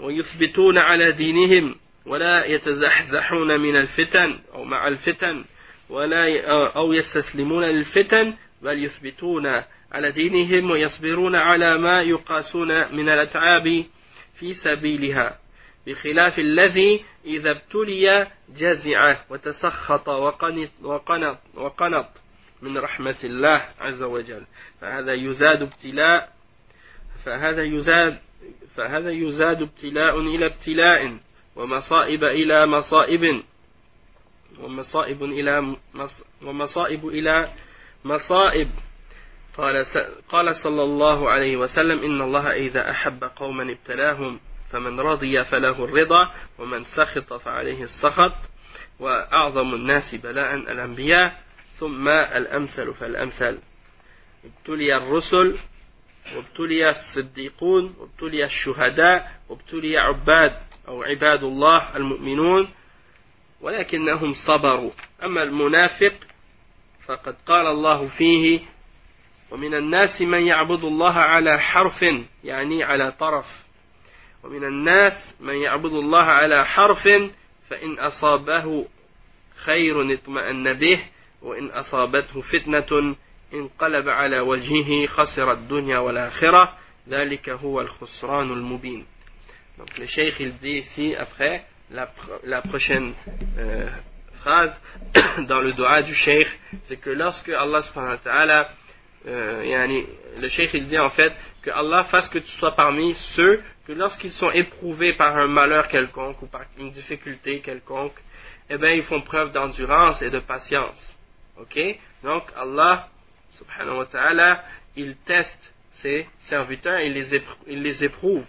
ويثبتون على دينهم ولا يتزحزحون من الفتن أو مع الفتن ولا أو يستسلمون للفتن بل يثبتون على دينهم ويصبرون على ما يقاسون من الأتعاب في سبيلها بخلاف الذي إذا ابتلي جزع وتسخط وقنط, وقنط, وقنط من رحمة الله عز وجل. فهذا يزاد ابتلاء فهذا يزاد فهذا يزاد ابتلاء إلى ابتلاء ومصائب إلى مصائب ومصائب إلى ومصائب إلى مصائب. قال قال صلى الله عليه وسلم إن الله إذا أحب قوما ابتلاهم فمن رضي فله الرضا ومن سخط فعليه السخط وأعظم الناس بلاء الأنبياء ثم الأمثل فالأمثل. ابتلي الرسل وابتلي الصديقون وابتلي الشهداء وابتلي عباد أو عباد الله المؤمنون ولكنهم صبروا. أما المنافق فقد قال الله فيه ومن الناس من يعبد الله على حرف يعني على طرف. ومن الناس من يعبد الله على حرف فإن أصابه خير اطمأن به وإن أصابته فتنة انقلب على وجهه خسر الدنيا والآخرة. ذلك هو الخسران المبين. Donc le cheikh il dit ici après la, la prochaine euh, phrase <coughs> dans le doigt du cheikh, c'est que lorsque Allah subhanahu wa ta'ala euh, le cheikh il dit en fait que Allah fasse que tu sois parmi ceux que lorsqu'ils sont éprouvés par un malheur quelconque ou par une difficulté quelconque, eh bien ils font preuve d'endurance et de patience. Ok? Donc Allah subhanahu wa ta'ala il teste ses serviteurs, il les, il les éprouve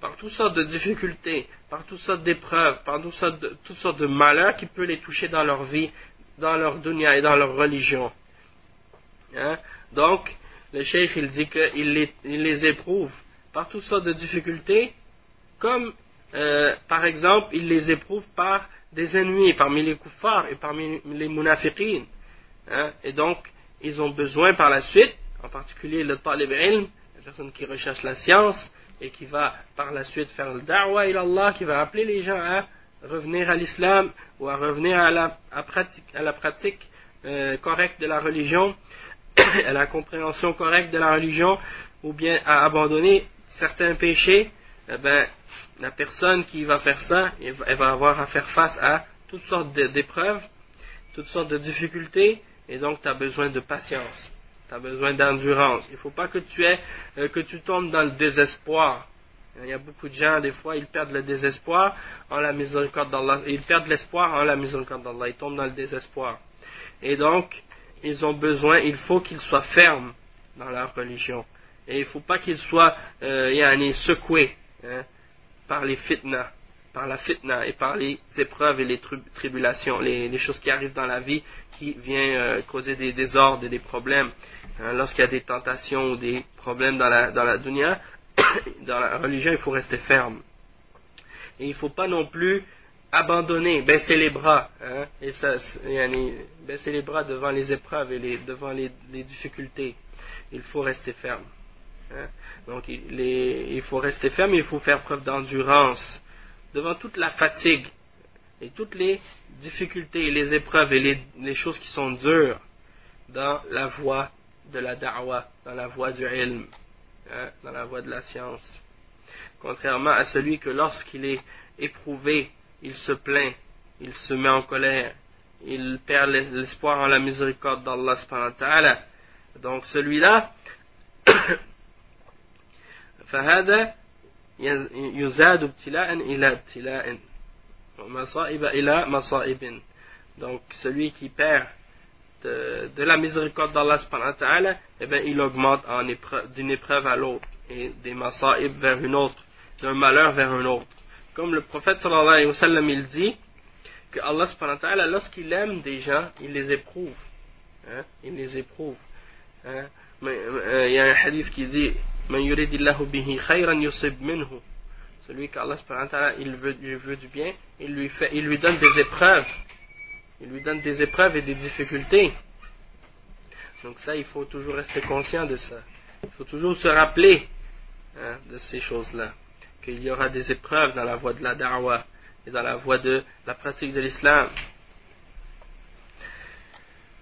par toutes sortes de difficultés, par toutes sortes d'épreuves, par toutes sortes, de, toutes sortes de malheurs qui peuvent les toucher dans leur vie, dans leur dunya et dans leur religion. Hein? Donc, le cheikh il dit qu'il les, éprouve par toutes sortes de difficultés, comme euh, par exemple il les éprouve par des ennemis parmi les kuffars et parmi les munafiqin. Hein, et donc ils ont besoin par la suite, en particulier le talib ilm, la personne qui recherche la science et qui va par la suite faire le da'wah Allah, qui va appeler les gens à revenir à l'islam ou à revenir à la, pratique, à la pratique euh, correcte de la religion, <coughs> à la compréhension correcte de la religion, ou bien à abandonner certains péchés, eh ben, la personne qui va faire ça, elle va avoir à faire face à toutes sortes d'épreuves, toutes sortes de difficultés, et donc tu as besoin de patience, tu as besoin d'endurance. Il ne faut pas que tu, aies, euh, que tu tombes dans le désespoir. Il y a beaucoup de gens, des fois, ils perdent le désespoir en la miséricorde d'Allah. Ils perdent l'espoir en la miséricorde d'Allah. Ils tombent dans le désespoir. Et donc, ils ont besoin, il faut qu'ils soient fermes dans leur religion. Et il ne faut pas qu'ils soient euh, secoués hein, par les fitna, par la fitna et par les épreuves et les tribulations, les, choses qui arrivent dans la vie qui viennent euh, causer des désordres et des problèmes. Hein, lorsqu'il y a des tentations ou des problèmes dans la, dans la dunya, <coughs> dans la religion, il faut rester ferme. Et il ne faut pas non plus abandonner, baisser les bras, hein, et ça, baisser les bras devant les épreuves et les, devant les, difficultés. Il faut rester ferme. Hein. Donc il, faut rester ferme, il faut faire preuve d'endurance devant toute la fatigue et toutes les difficultés et les épreuves et les, choses qui sont dures dans la voie de la da'wah, dans la voie du ilm. Hein, dans la voie de la science. Contrairement à celui que lorsqu'il est éprouvé, il se plaint, il se met en colère, il perd l'espoir en la miséricorde d'Allah Donc celui-là, <coughs> فهذا يزاد ابتلاء إلى ابتلاء ومصائب إلى مصائب donc celui qui perd de, la miséricorde d'Allah eh bien, il augmente d'une épreuve à l'autre et des masa'ib vers une autre, d'un malheur vers un autre. Comme le prophète sallallahu alayhi wa sallam, il dit que Allah lorsqu'il aime des gens, il les éprouve. Hein? Il les éprouve. Hein? Mais, euh, il y a un hadith qui dit khayran yusib minhu. Celui qu'Allah il veut, il veut du bien, il lui, fait, il lui donne des épreuves il lui donne des épreuves et des difficultés. Donc ça, il faut toujours rester conscient de ça. Il faut toujours se rappeler hein, de ces choses-là. Qu'il y aura des épreuves dans la voie de la da'wah et dans la voie de la pratique de l'islam.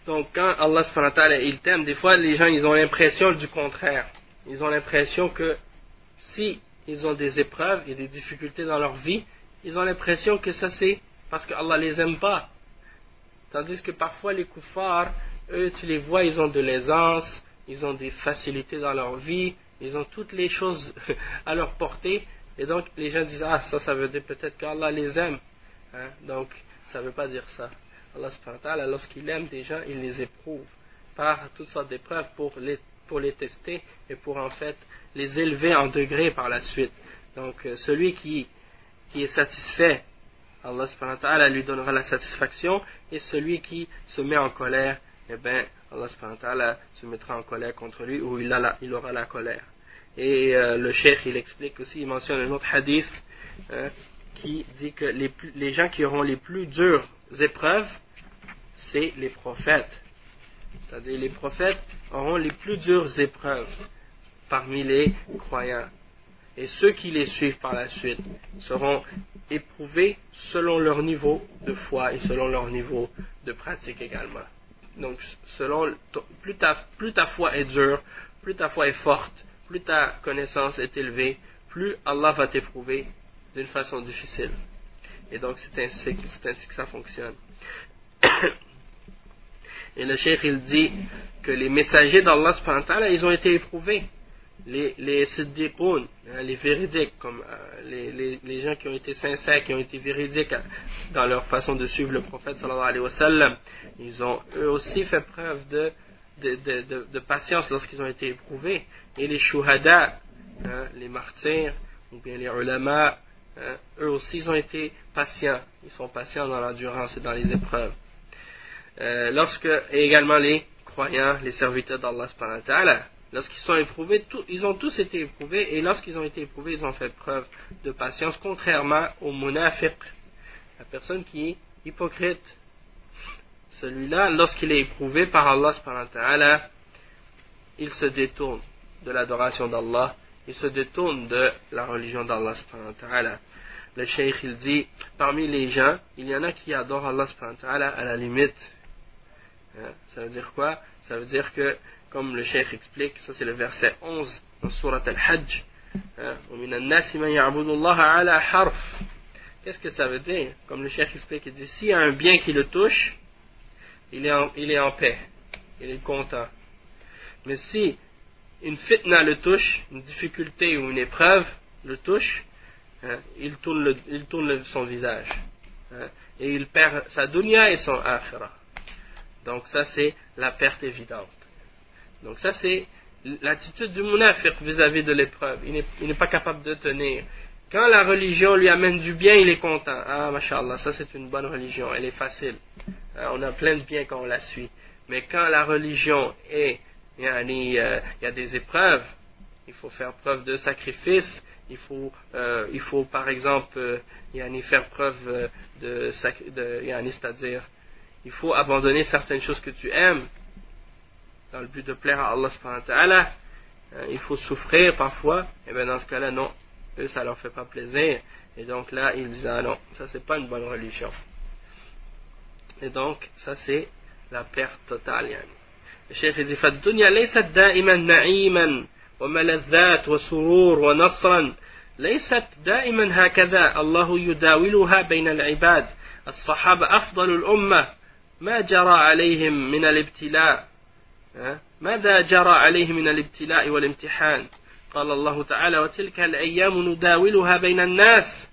Donc quand Allah il t'aime, des fois les gens ils ont l'impression du contraire. Ils ont l'impression que si ils ont des épreuves et des difficultés dans leur vie, ils ont l'impression que ça c'est parce que Allah les aime pas. Tandis que parfois les koufars, eux, tu les vois, ils ont de l'aisance, ils ont des facilités dans leur vie, ils ont toutes les choses <laughs> à leur portée. Et donc les gens disent, ah ça, ça veut dire peut-être qu'Allah les aime. Hein? Donc ça ne veut pas dire ça. Allah lorsqu'il aime des gens, il les éprouve par toutes sortes d'épreuves pour les, pour les tester et pour en fait les élever en degrés par la suite. Donc euh, celui qui, qui est satisfait Allah subhanahu lui donnera la satisfaction et celui qui se met en colère, eh bien, Allah subhanahu se mettra en colère contre lui ou il, aura la colère. Et euh, le cheikh, il explique aussi, il mentionne un autre hadith hein, qui dit que les, gens qui auront les plus dures épreuves, c'est les prophètes. C'est-à-dire les prophètes auront les plus dures épreuves parmi les croyants et ceux qui les suivent par la suite seront éprouvés selon leur niveau de foi et selon leur niveau de pratique également. Donc, selon, plus ta foi est dure, plus ta foi est forte, plus ta connaissance est élevée, plus Allah va t'éprouver d'une façon difficile. Et donc, c'est ainsi, ainsi, que ça fonctionne. <coughs> Et le cheikh, il dit que les messagers d'Allah, ils ont été éprouvés les, les hein, les véridiques, comme euh, les, les, les, gens qui ont été sincères, qui ont été véridiques dans leur façon de suivre le prophète sallallahu alayhi wa ils ont eux aussi fait preuve de, de, patience lorsqu'ils ont été éprouvés. Et les shuhada, hein, les martyrs, ou bien les ulama, hein, eux aussi ils ont été patients. Ils sont patients dans l'endurance et dans les épreuves. Euh, lorsque, et également les croyants, les serviteurs d'Allah lorsqu'ils sont éprouvés, ils ont tous été éprouvés, et lorsqu'ils ont été éprouvés, ils ont fait preuve de patience, contrairement au munafiq, la personne qui est hypocrite. Celui-là, lorsqu'il est éprouvé par Allah, il se détourne de l'adoration d'Allah, il se détourne de la religion d'Allah. Le cheikh il dit, parmi les gens, il y en a qui adorent Allah à la limite. Hein, ça veut dire quoi? Ça veut dire que comme le cheikh explique, ça c'est le verset 11 dans Surat Al-Hajj. Hein, Qu'est-ce que ça veut dire? Comme le cheikh explique, il dit s'il y a un bien qui le touche, il est en, il est en paix, il est content. Mais si une fitna le touche, une difficulté ou une épreuve le touche, hein, il, tourne il tourne son visage. Hein, et il perd sa dunya et son akhira. Donc ça c'est la perte évidente. Donc ça c'est l'attitude du munafiq vis-à-vis de l'épreuve. Il n'est pas capable de tenir. Quand la religion lui amène du bien, il est content. Ah, mashallah, ça c'est une bonne religion, elle est facile. Ah, on a plein de bien quand on la suit. Mais quand la religion est, il y a, euh, il y a des épreuves, il faut faire preuve de sacrifice, il faut, euh, il faut par exemple, euh, y faire preuve euh, de, de c'est-à-dire, il faut abandonner certaines choses que tu aimes, dans le but de plaire à Allah il faut souffrir parfois, et bien dans ce cas-là, non, eux ça leur fait pas plaisir, et donc là ils disent ah non, ça c'est pas une bonne religion. Et donc ça c'est la perte totale. Yani. Le cheikh dit فالدنيا ليست دائما نعيما وملذات وسرور ونصرا ليست دائما هكذا الله يداولها بين العباد الصحابة أفضل الأمة ما جرى عليهم من الابتلاء ماذا جرى عليه من الابتلاء والامتحان قال الله تعالى وتلك الأيام نداولها بين الناس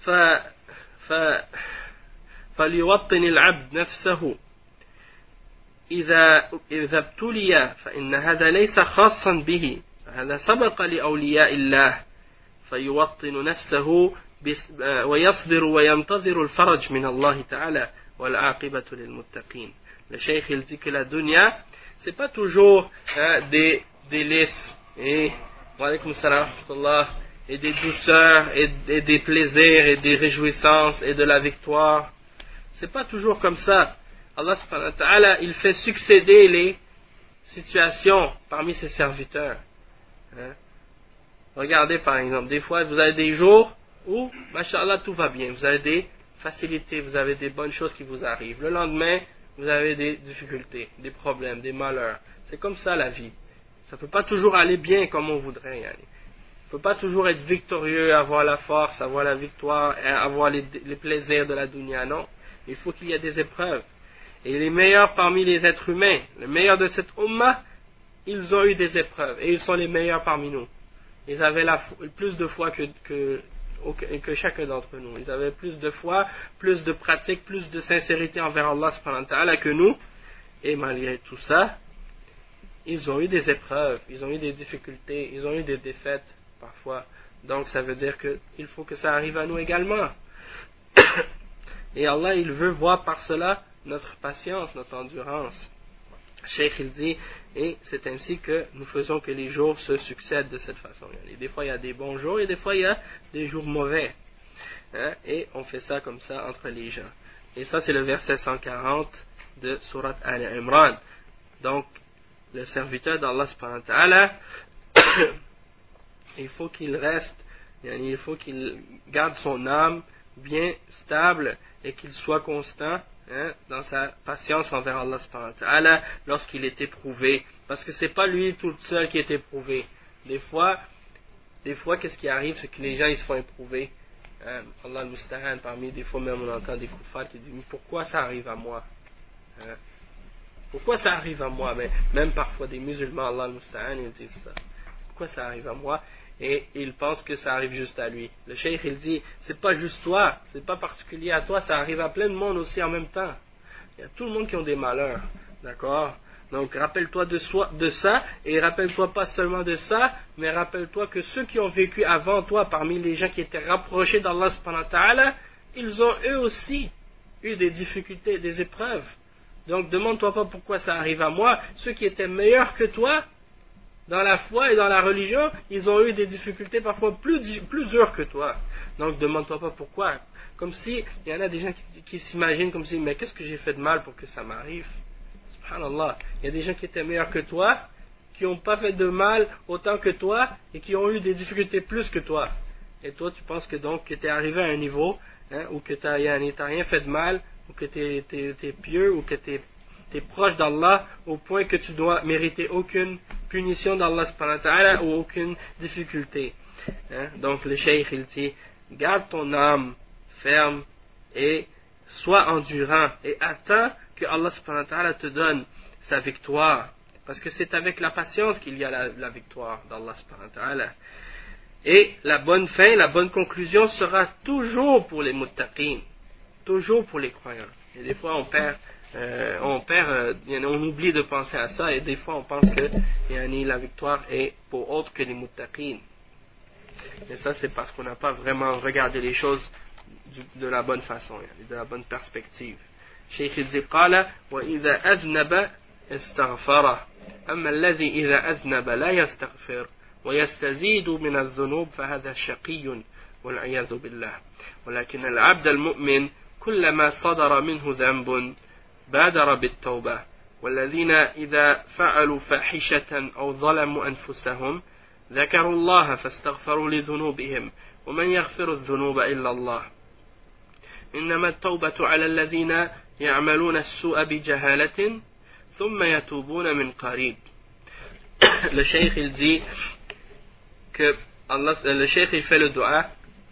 ف ف فليوطن العبد نفسه. إذا إذا ابتلي فإن هذا ليس خاصا به. هذا سبق لأولياء الله. فيوطن نفسه ويصبر وينتظر الفرج من الله تعالى والعاقبة للمتقين. لشيخ الذكر الدنيا سيبا c'est دي toujours وعليكم السلام ورحمة الله et des douceurs et, et des plaisirs et des réjouissances et de la victoire. C'est pas toujours comme ça. Allah subhanahu wa ta'ala, il fait succéder les situations parmi ses serviteurs. Hein? Regardez par exemple, des fois vous avez des jours où, mashallah, tout va bien. Vous avez des facilités, vous avez des bonnes choses qui vous arrivent. Le lendemain, vous avez des difficultés, des problèmes, des malheurs. C'est comme ça la vie. Ça ne peut pas toujours aller bien comme on voudrait. Il ne peut pas toujours être victorieux, avoir la force, avoir la victoire, avoir les, plaisirs de la dunya. Non. Il faut qu'il y ait des épreuves. Et les meilleurs parmi les êtres humains, les meilleurs de cette ummah, ils ont eu des épreuves. Et ils sont les meilleurs parmi nous. Ils avaient plus de foi que, que que chacun d'entre nous. Ils avaient plus de foi, plus de pratique, plus de sincérité envers Allah que nous. Et malgré tout ça, ils ont eu des épreuves, ils ont eu des difficultés, ils ont eu des défaites parfois. Donc ça veut dire qu'il faut que ça arrive à nous également. <coughs> Et Allah, il veut voir par cela notre patience, notre endurance. Cheikh il dit, et c'est ainsi que nous faisons que les jours se succèdent de cette façon. Et des fois il y a des bons jours et des fois il y a des jours mauvais. Hein, et on fait ça comme ça entre les gens. Et ça c'est le verset 140 de Surat Al-Imran. Donc le serviteur d'Allah <coughs> il faut qu'il reste, il faut qu'il garde son âme bien stable et qu'il soit constant Hein, dans sa patience envers Allah lorsqu'il est éprouvé. Parce que c'est pas lui tout seul qui est éprouvé. Des fois, des fois, qu'est-ce qui arrive, c'est que les gens ils se font éprouver. Hein, Allah al parmi des fois même on entend des phare qui disent Mais pourquoi ça arrive à moi? Hein? Pourquoi ça arrive à moi? Mais même parfois des musulmans, Allah al ils disent ça. Pourquoi ça arrive à moi? Et il pense que ça arrive juste à lui. Le cheikh il dit c'est pas juste toi, c'est pas particulier à toi, ça arrive à plein de monde aussi en même temps. Il y a tout le monde qui ont des malheurs, d'accord? Donc rappelle-toi de, de ça et rappelle-toi pas seulement de ça, mais rappelle-toi que ceux qui ont vécu avant toi, parmi les gens qui étaient rapprochés d'Allah ils ont eux aussi eu des difficultés, des épreuves. Donc demande-toi pas pourquoi ça arrive à moi. Ceux qui étaient meilleurs que toi, dans la foi et dans la religion, ils ont eu des difficultés parfois plus, dures que toi. Donc demande-toi pas pourquoi. Comme si, il y en a des gens qui, s'imaginent comme si, mais qu'est-ce que j'ai fait de mal pour que ça m'arrive? Subhanallah. Il y a des gens qui étaient meilleurs que toi, qui n'ont pas fait de mal autant que toi, et qui ont eu des difficultés plus que toi. Et toi, tu penses que donc, que tu es arrivé à un niveau, hein, ou que tu n'as rien fait de mal, ou que tu es, pieux, ou que tu es, proche d'Allah, au point que tu dois mériter aucune punition d'Allah ou aucune difficulté. Hein? Donc le cheikh il dit, garde ton âme ferme et sois endurant et attends que Allah te donne sa victoire. Parce que c'est avec la patience qu'il y a la, victoire d'Allah Et la bonne fin, la bonne conclusion sera toujours pour les muttaqin, toujours pour les croyants. Et des fois on perd, euh, on perd, euh, on oublie de penser à ça et des fois on pense que la victoire est pour autre que les muttaqin. Et ça c'est parce qu'on n'a pas vraiment regardé les choses de la bonne façon, de la bonne perspective. شيخ الزي قال وإذا أذنب استغفره أما الذي إذا أذنب لا يستغفر ويستزيد من الذنوب فهذا شقي والعياذ بالله ولكن العبد المؤمن كلما صدر منه ذنب بادر بالتوبة والذين إذا فعلوا فاحشة أو ظلموا أنفسهم ذكروا الله فاستغفروا لذنوبهم ومن يغفر الذنوب إلا الله. إنما التوبة على الذين يعملون السوء بجهالة ثم يتوبون من قريب. le cheikh il dit que Allah, le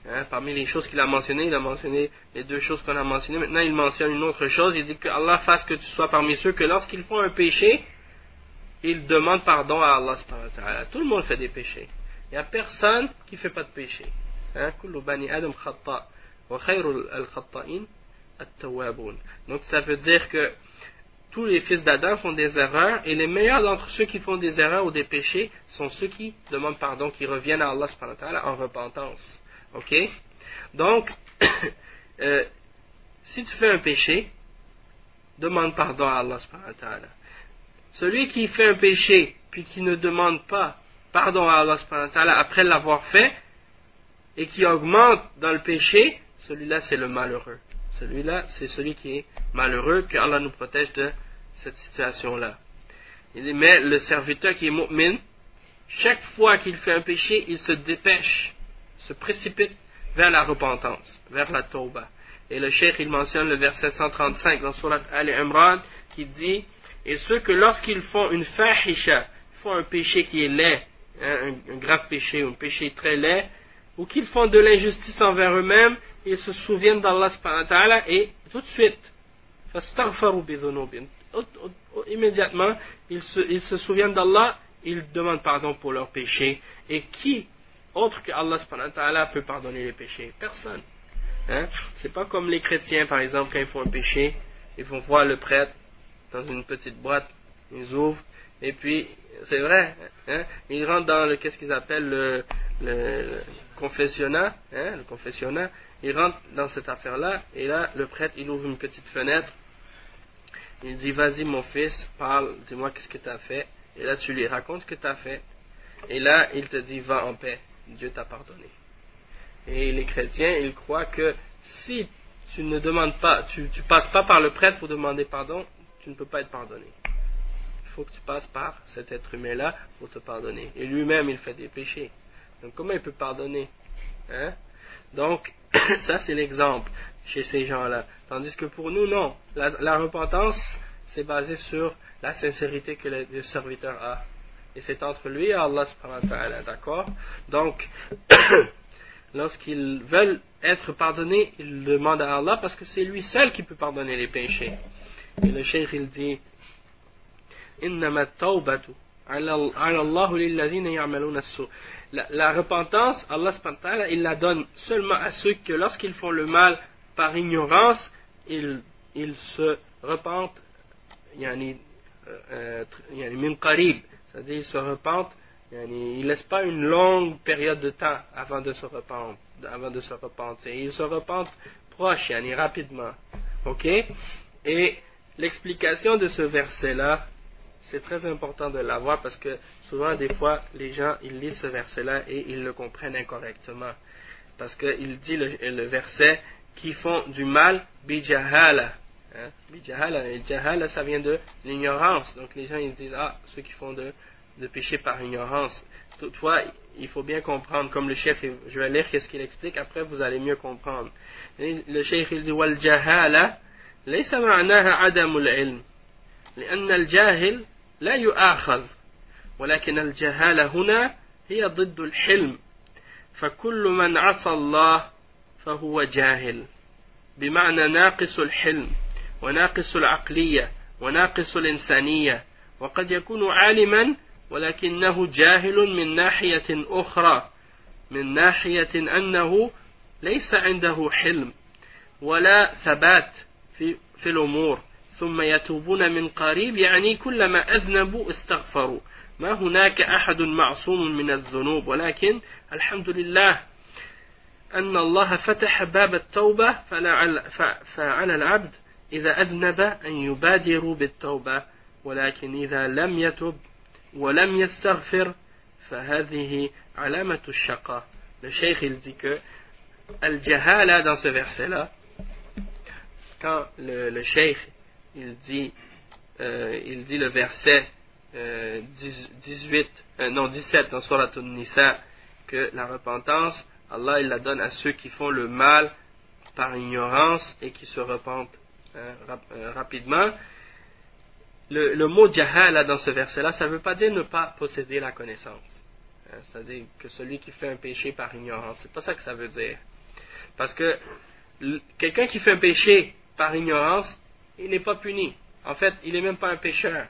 hein, parmi les choses qu'il a mentionnées il a mentionné les deux choses qu'on a mentionnées. Maintenant il mentionne une autre chose. Il dit que Allah fasse que tu sois parmi ceux que lorsqu'ils font un péché ils demandent pardon à Allah tout le monde fait des péchés. Il n'y a personne qui ne fait pas de péché hein, donc ça veut dire que tous les fils d'Adam font des erreurs et les meilleurs d'entre ceux qui font des erreurs ou des péchés sont ceux qui demandent pardon, qui reviennent à Allah en repentance. Ok? Donc, <coughs> euh, si tu fais un péché, demande pardon à Allah Celui qui fait un péché puis qui ne demande pas pardon à Allah après l'avoir fait et qui augmente dans le péché, celui-là c'est le malheureux. Celui-là, c'est celui qui est malheureux, que Allah nous protège de cette situation-là. Il dit, mais le serviteur qui est mu'min, chaque fois qu'il fait un péché, il se dépêche, se précipite vers la repentance, vers la tauba. Et le cheikh, il mentionne le verset 135 dans Surat Al-Imran, qui dit, et ceux que lorsqu'ils font une fahisha, font un péché qui est laid, hein, un, grave péché, un péché très laid, ou qu'ils font de l'injustice envers eux-mêmes, ils se souviennent d'Allah et tout de suite, immédiatement, ils se, ils se souviennent d'Allah, ils demandent pardon pour leurs péchés. Et qui, autre que Allah peut pardonner les péchés. Personne. Hein? C'est pas comme les chrétiens, par exemple, quand ils font un péché, ils vont voir le prêtre dans une petite boîte, ils ouvrent, et puis, c'est vrai, hein, ils rentrent dans le, qu'est-ce qu'ils appellent le, le, confessionnat, hein, le confessionnat, il rentre dans cette affaire-là, et là, le prêtre, il ouvre une petite fenêtre, il dit, vas-y mon fils, parle, dis-moi qu'est-ce que tu as fait, et là, tu lui racontes ce que tu as fait, et là, il te dit, va en paix, Dieu t'a pardonné. Et les chrétiens, ils croient que si tu ne demandes pas, tu, ne passes pas par le prêtre pour demander pardon, tu ne peux pas être pardonné. Il faut que tu passes par cet être humain-là pour te pardonner. Et lui-même, il fait des péchés. Donc comment il peut pardonner hein? Donc, <coughs> ça c'est l'exemple chez ces gens-là. Tandis que pour nous, non. La, repentance, c'est basé sur la sincérité que le, serviteur a. Et c'est entre lui et Allah, d'accord? Donc, <coughs> lorsqu'ils veulent être pardonnés, ils demandent à Allah parce que c'est lui seul qui peut pardonner les péchés. Et le cheikh, il dit, la, repentance, Allah il la donne seulement à ceux que lorsqu'ils font le mal par ignorance, ils, ils se repentent, yani, euh, euh c'est-à-dire ils se repentent, ils ne laissent pas une longue période de temps avant de se repentir, avant de se repentir. Ils se repentent proche, yani, rapidement. Ok? Et l'explication de ce verset-là, c'est très important de l'avoir parce que souvent, des fois, les gens, ils lisent ce verset-là et ils le comprennent incorrectement. Parce qu'il dit le, verset qui font du mal bijahala. Hein? Bijahala, et jahala, ça vient de l'ignorance. Donc les gens, ils disent, ah, ceux qui font de, de péché par ignorance. Toutefois, il faut bien comprendre, comme le chef, je vais lire qu'est-ce qu'il explique, après vous allez mieux comprendre. le chef, il dit, wal jahala, ليس معناها عدم العلم لأن الجاهل لا يؤاخذ ولكن الجهالة هنا هي ضد الحلم فكل من عصى الله فهو جاهل بمعنى ناقص الحلم وناقص العقلية وناقص الإنسانية. وقد يكون عالما ولكنه جاهل من ناحية أخرى من ناحية أنه ليس عنده حلم ولا ثبات في, في الأمور. ثم يتوبون من قريب يعني كلما أذنبوا استغفروا. ما هناك أحد معصوم من الذنوب ولكن الحمد لله أن الله فتح باب التوبة فعلى العبد إذا أذنب أن يبادر بالتوبة ولكن إذا لم يتب ولم يستغفر فهذه علامة الشقاء Le cheikh il dit que Al-Jahala dans ce verset là quand le, le cheikh il dit, euh, il dit le verset euh, 18, euh, non 17 dans Surat An-Nisa que la repentance, Allah il la donne à ceux qui font le mal par ignorance et qui se repentent hein, euh, rapidement. Le, le, mot jahala dans ce verset-là, ça ne veut pas dire ne pas posséder la connaissance. Hein, C'est-à-dire que celui qui fait un péché par ignorance, c'est pas ça que ça veut dire. Parce que quelqu'un qui fait un péché par ignorance, il n'est pas puni. En fait, il n'est même pas un pécheur.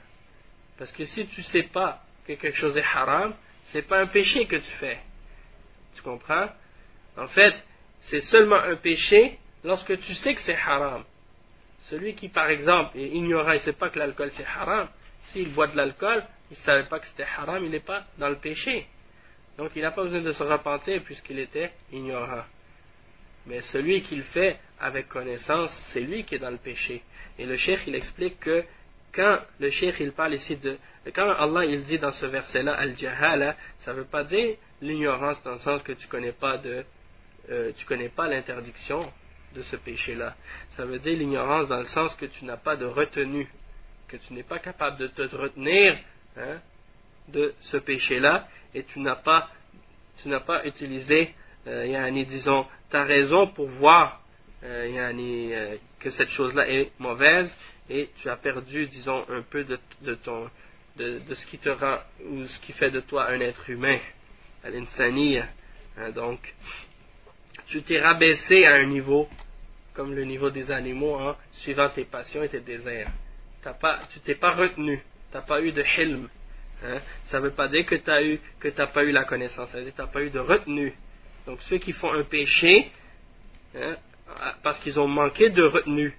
Parce que si tu ne sais pas que quelque chose est haram, ce n'est pas un péché que tu fais. Tu comprends? En fait, c'est seulement un péché lorsque tu sais que c'est haram. Celui qui, par exemple, est ignorant, il ne sait pas que l'alcool c'est haram, s'il boit de l'alcool, il ne savait pas que c'était haram, il n'est pas dans le péché. Donc il n'a pas besoin de se repentir puisqu'il était ignorant. Mais celui qui le fait avec connaissance, c'est lui qui est dans le péché. Et le cheikh, il explique que quand le cheikh, il parle ici de... Quand Allah, il dit dans ce verset-là, al-jahala, ça ne veut pas dire l'ignorance dans le sens que tu connais pas. Euh, connais pas l'interdiction de ce péché-là. Ça veut dire l'ignorance dans le sens que tu n'as pas de retenue, que tu n'es pas capable de te retenir hein, de ce péché-là et tu n'as pas, tu n'as pas utilisé, euh, disons, ta raison pour voir euh, euh, que cette chose-là est mauvaise et tu as perdu, disons, un peu de, de ton, de, de, ce qui te rend ou ce qui fait de toi un être humain, à. Hein, donc, tu t'es rabaissé à un niveau comme le niveau des animaux, hein, suivant tes passions et tes désirs. T'as pas, tu t'es pas retenu, tu n'as pas eu de hilm. Hein. Ça ne veut pas dire que tu eu, que t'as pas eu la connaissance, ça veut dire que tu n'as pas eu de retenue. Donc ceux qui font un péché, hein, parce qu'ils ont manqué de retenue.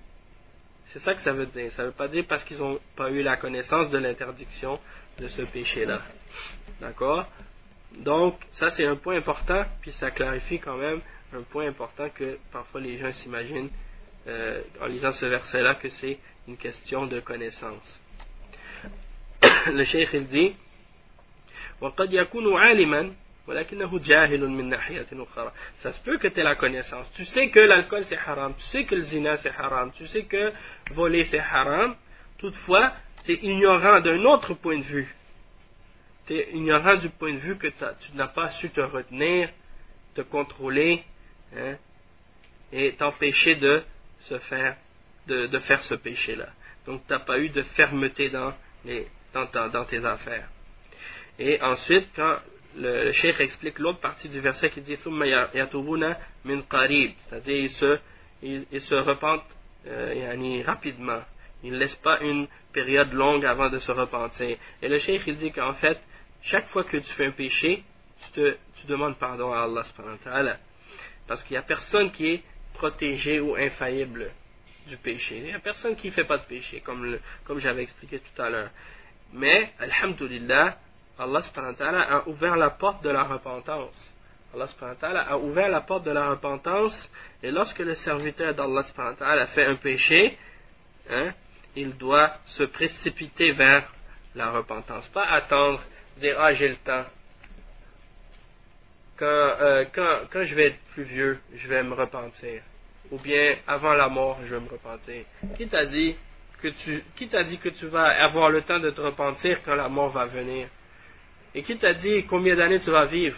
C'est ça que ça veut dire. Ça ne veut pas dire parce qu'ils n'ont pas eu la connaissance de l'interdiction de ce péché-là. D'accord? Donc, ça c'est un point important, puis ça clarifie quand même un point important que parfois les gens s'imaginent euh, en lisant ce verset-là que c'est une question de connaissance. <coughs> Le cheikh il dit وقد يكون عالما ça se peut que tu aies la connaissance. Tu sais que l'alcool c'est haram, tu sais que le zina c'est haram, tu sais que voler c'est haram. Toutefois, tu es ignorant d'un autre point de vue. Tu es ignorant du point de vue que tu n'as pas su te retenir, te contrôler hein, et t'empêcher de, se faire, de, faire ce péché-là. Donc tu n'as pas eu de fermeté dans, les, dans, dans tes affaires. Et ensuite, quand le, le explique l'autre partie du verset qui dit min qarib c'est-à-dire ils se, ils, se repentent euh, rapidement ils ne laissent pas une période longue avant de se repentir et le cheikh il dit qu'en fait chaque fois que tu fais un péché tu, te, tu demandes pardon à Allah parce qu'il n'y a personne qui est protégé ou infaillible du péché il n'y a personne qui ne fait pas de péché comme, comme j'avais expliqué tout à l'heure mais alhamdulillah Allah a ouvert la porte de la repentance. Allah a ouvert la porte de la repentance et lorsque le serviteur d'Allah a fait un péché, hein, il doit se précipiter vers la repentance. Pas attendre, dire ah j'ai le temps. Quand, euh, quand, quand je vais être plus vieux, je vais me repentir. Ou bien avant la mort, je vais me repentir. Qui t'a dit que tu, qui t'a dit que tu vas avoir le temps de te repentir quand la mort va venir? Et qui t'a dit combien d'années tu vas vivre?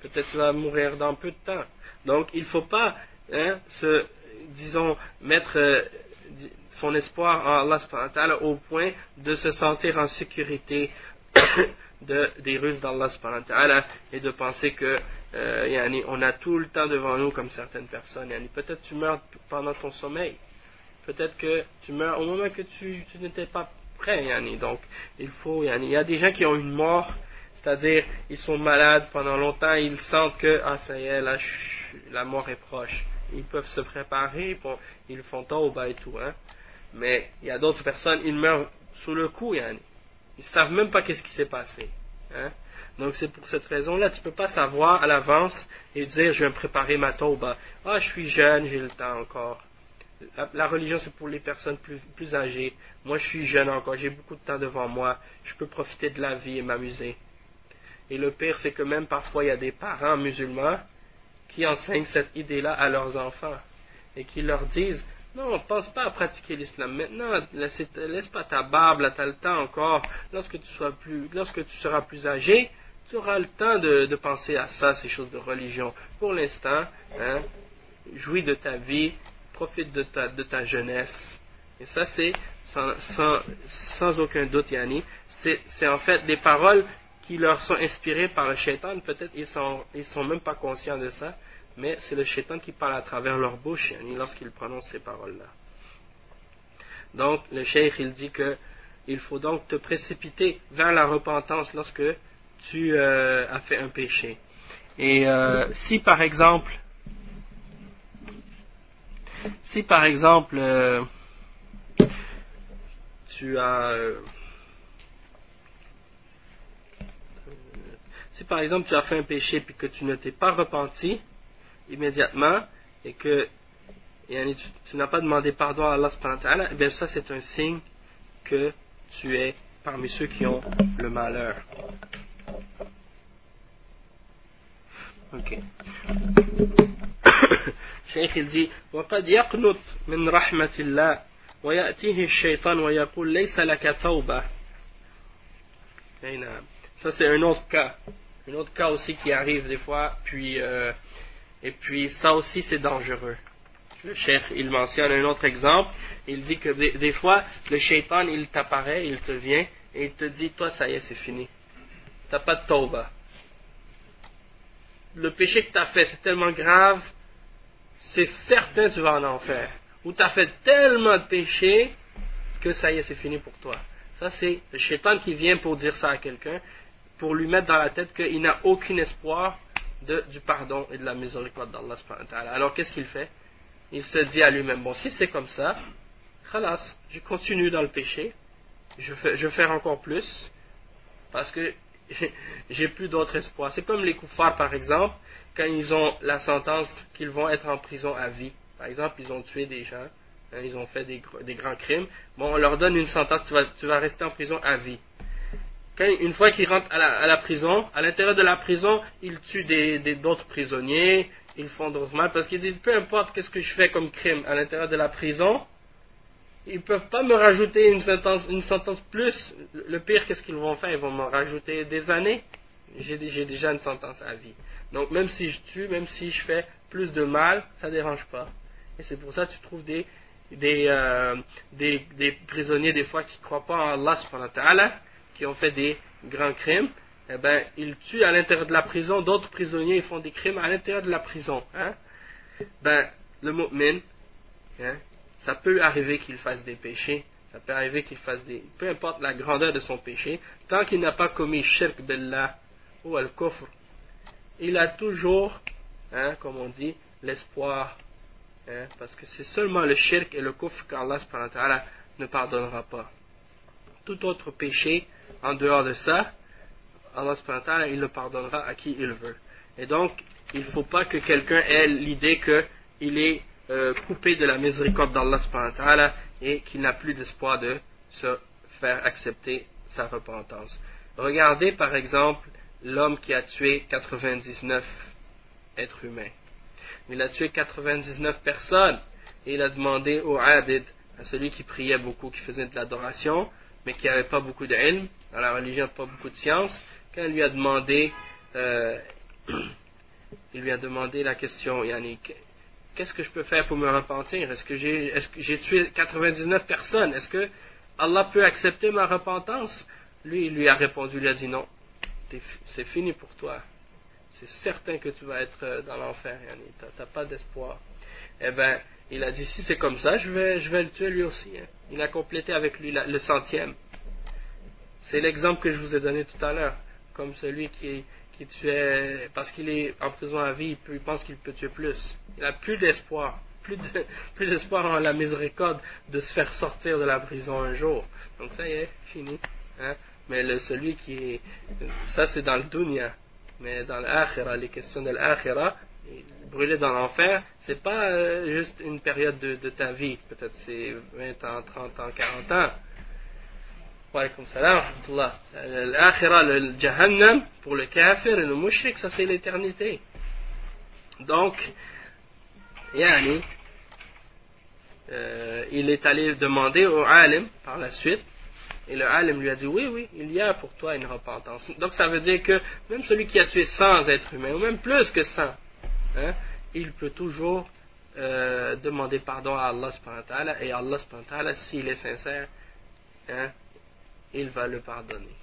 Peut-être tu vas mourir dans peu de temps. Donc il ne faut pas hein, se, disons, mettre euh, son espoir en Allah au point de se sentir en sécurité <coughs> de, des ruses d'Allah et de penser que euh, on a tout le temps devant nous comme certaines personnes. Peut-être tu meurs pendant ton sommeil. Peut-être que tu meurs au moment que tu, n'étais pas prêt. Donc il faut. Il y a des gens qui ont une mort, c'est-à-dire ils sont malades pendant longtemps, ils sentent que ah ça y est, la, la mort est proche. Ils peuvent se préparer, ils font tauba et tout. Hein. Mais il y a d'autres personnes, ils meurent sous le coup. Yani. Ils ne savent même pas qu'est-ce qui s'est passé. Hein. Donc c'est pour cette raison-là, tu ne peux pas savoir à l'avance et dire je vais me préparer ma tauba. Ah, je suis jeune, j'ai le temps encore. La, religion c'est pour les personnes plus, plus âgées. Moi je suis jeune encore, j'ai beaucoup de temps devant moi. Je peux profiter de la vie et m'amuser. Et le pire c'est que même parfois il y a des parents musulmans qui enseignent cette idée-là à leurs enfants et qui leur disent non, pense pas à pratiquer l'islam. Maintenant, laisse, laisse, pas ta barbe, là, tu as le temps encore. Lorsque tu, sois plus, lorsque tu seras plus âgé, tu auras le temps de, penser à ça, ces choses de religion. Pour l'instant, hein, jouis de ta vie, profite de ta, de ta jeunesse. Et ça, c'est sans, sans, sans, aucun doute, Yanni, c'est en fait des paroles qui leur sont inspirées par le shaitan. Peut-être ils sont, ils sont même pas conscients de ça, mais c'est le shaitan qui parle à travers leur bouche Yani, lorsqu'ils prononcent ces paroles-là. Donc, le cheikh, il dit que il faut donc te précipiter vers la repentance lorsque tu euh, as fait un péché. Et euh, si par exemple, si par exemple euh, tu as si par exemple tu as fait un péché puis que tu ne t'es pas repenti immédiatement et que tu, n'as pas demandé pardon à Allah, eh bien ça c'est un signe que tu es parmi ceux qui ont le malheur. Ok. <coughs> Cheikh il dit وقد يقنط من رحمة الله ويأتيه الشيطان ويقول ليس لك توبة ça c'est un autre cas un autre cas aussi qui arrive des fois puis euh, et puis ça aussi c'est dangereux le cheikh il mentionne un autre exemple il dit que des, fois le shaitan il t'apparaît il te vient et il te dit toi ça y est c'est fini t'as pas de tauba le péché que tu as fait, c'est tellement grave, c'est certain que tu vas en enfer. Ou tu as fait tellement de péchés que ça y est, c'est fini pour toi. Ça, c'est le shaitan qui vient pour dire ça à quelqu'un, pour lui mettre dans la tête qu'il n'a aucun espoir du pardon et de la miséricorde d'Allah. Alors, qu'est-ce qu'il fait? Il se dit à lui-même, bon, si c'est comme ça, khalas, je continue dans le péché, je, fais, je vais faire encore plus, parce que <laughs> j'ai plus d'autre espoir. C'est comme les koufars, par exemple, quand ils ont la sentence qu'ils vont être en prison à vie. Par exemple, ils ont tué des gens, hein, ils ont fait des, grands crimes. Bon, on leur donne une sentence, tu vas rester en prison à vie. Quand, une fois qu'ils rentrent à la, prison, à l'intérieur de la prison, ils tuent d'autres des, prisonniers, ils font d'autres mal, parce qu'ils disent, peu importe qu'est-ce que je fais comme crime à l'intérieur de la prison, ils ne peuvent pas me rajouter une sentence, une sentence plus. Le pire, qu'est-ce qu'ils vont faire? Ils vont me rajouter des années? J'ai déjà une sentence à vie. Donc même si je tue, même si je fais plus de mal, ça ne dérange pas. Et c'est pour ça que tu trouves des, des, euh, des, des, prisonniers des fois qui ne croient pas en Allah, qui ont fait des grands crimes. Eh ben, ils tuent à l'intérieur de la prison. D'autres prisonniers ils font des crimes à l'intérieur de la prison. Hein? Ben, le mu'min, hein, ça peut arriver qu'il fasse des péchés, ça peut arriver qu'il fasse des... Peu importe la grandeur de son péché, tant qu'il n'a pas commis shirk billah ou al-kufr, il a toujours, hein, comme on dit, l'espoir. Parce que c'est seulement le shirk et le kufr qu'Allah ne pardonnera pas. Tout autre péché, en dehors de ça, Allah il le pardonnera à qui il veut. Et donc, il ne faut pas que quelqu'un ait l'idée qu'il est euh, coupé de la miséricorde d'Allah et qu'il n'a plus d'espoir de se faire accepter sa repentance. Regardez par exemple l'homme qui a tué 99 êtres humains. Il a tué 99 personnes et il a demandé au Adid, à celui qui priait beaucoup, qui faisait de l'adoration, mais qui n'avait pas beaucoup d'ilm, dans la religion pas beaucoup de science, quand il lui a demandé, euh, <clears throat> il lui a demandé la question, Yannick, qu'est-ce que je peux faire pour me repentir? Est-ce que j'ai tué 99 personnes? Est-ce que Allah peut accepter ma repentance? Lui, il lui a répondu, il a dit non, c'est fini pour toi. C'est certain que tu vas être euh, dans l'enfer, Yannick. Tu n'as pas d'espoir. Eh bien, il a dit si c'est comme ça, je vais, le tuer lui aussi. Hein. Il a complété avec lui le centième. C'est l'exemple que je vous ai donné tout à l'heure, comme celui qui, qui tuait, parce qu'il est en prison à vie, il, pense qu'il peut tuer plus. Il n'a plus d'espoir, <laughs> plus d'espoir en la miséricorde de se faire sortir de la prison un jour. Donc ça y est, fini. Hein. Mais le, celui qui est, ça c'est dans le dunya, mais dans l'akhira, les questions de l'akhira, brûler dans l'enfer, c'est pas euh, juste une période de, de ta vie, peut-être c'est 20 ans, 30 ans, 40 ans. L'akhira, le jahannam, pour le kafir et le mushrik, ça c'est l'éternité. Donc, yani, euh, il est allé demander au alim par la suite, et le alim lui a dit oui, oui, il y a pour toi une repentance. Donc ça veut dire que même celui qui a tué 100 êtres humains, ou même plus que 100, hein, il peut toujours euh, demander pardon à Allah et Allah s'il est sincère, hein, il va le pardonner.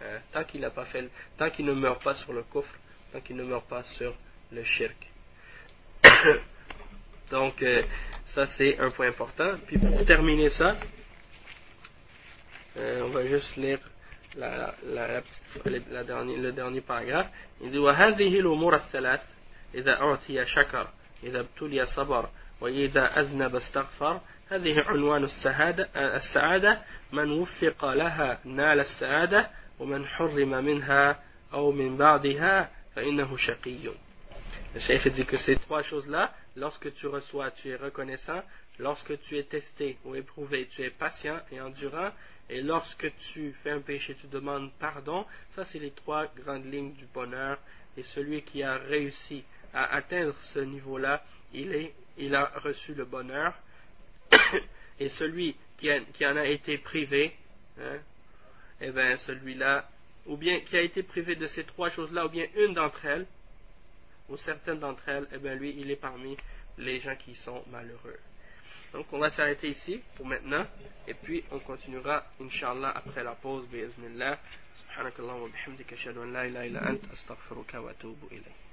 Hein, tant qu'il n'a pas fait, tant qu'il ne meurt pas sur le coffre, tant qu'il ne meurt pas sur le shirk. <coughs> Donc euh, ça c'est un point important. Puis pour terminer ça, euh, on va juste lire la, la, la, dernier, le dernier paragraphe. Il dit وهذه الأمور الثلاث إذا أعطي شكر إذا ابتلي صبر وإذا أذنب استغفر هذه عنوان السعادة, السعادة من وفق لها نال السعادة ومن حرم منها أو من بعضها فإنه شقي Le chef dit que ces trois choses-là, lorsque tu reçois, tu es reconnaissant, lorsque tu es testé ou éprouvé, tu es patient et endurant, et lorsque tu fais un péché, tu demandes pardon, ça c'est les trois grandes lignes du bonheur, et celui qui a réussi à atteindre ce niveau-là, il, il a reçu le bonheur. <coughs> Et celui qui, en a été privé, hein, eh bien celui-là, ou bien qui a été privé de ces trois choses-là, ou bien une d'entre elles, ou certaines d'entre elles, eh bien lui, il est parmi les gens qui sont malheureux. Donc on va s'arrêter ici pour maintenant, et puis on continuera, inshallah, après la pause, bi'aznillah. سبحانك اللهم وبحمدك أشهد أن لا إله إلا أنت أستغفرك وأتوب إليك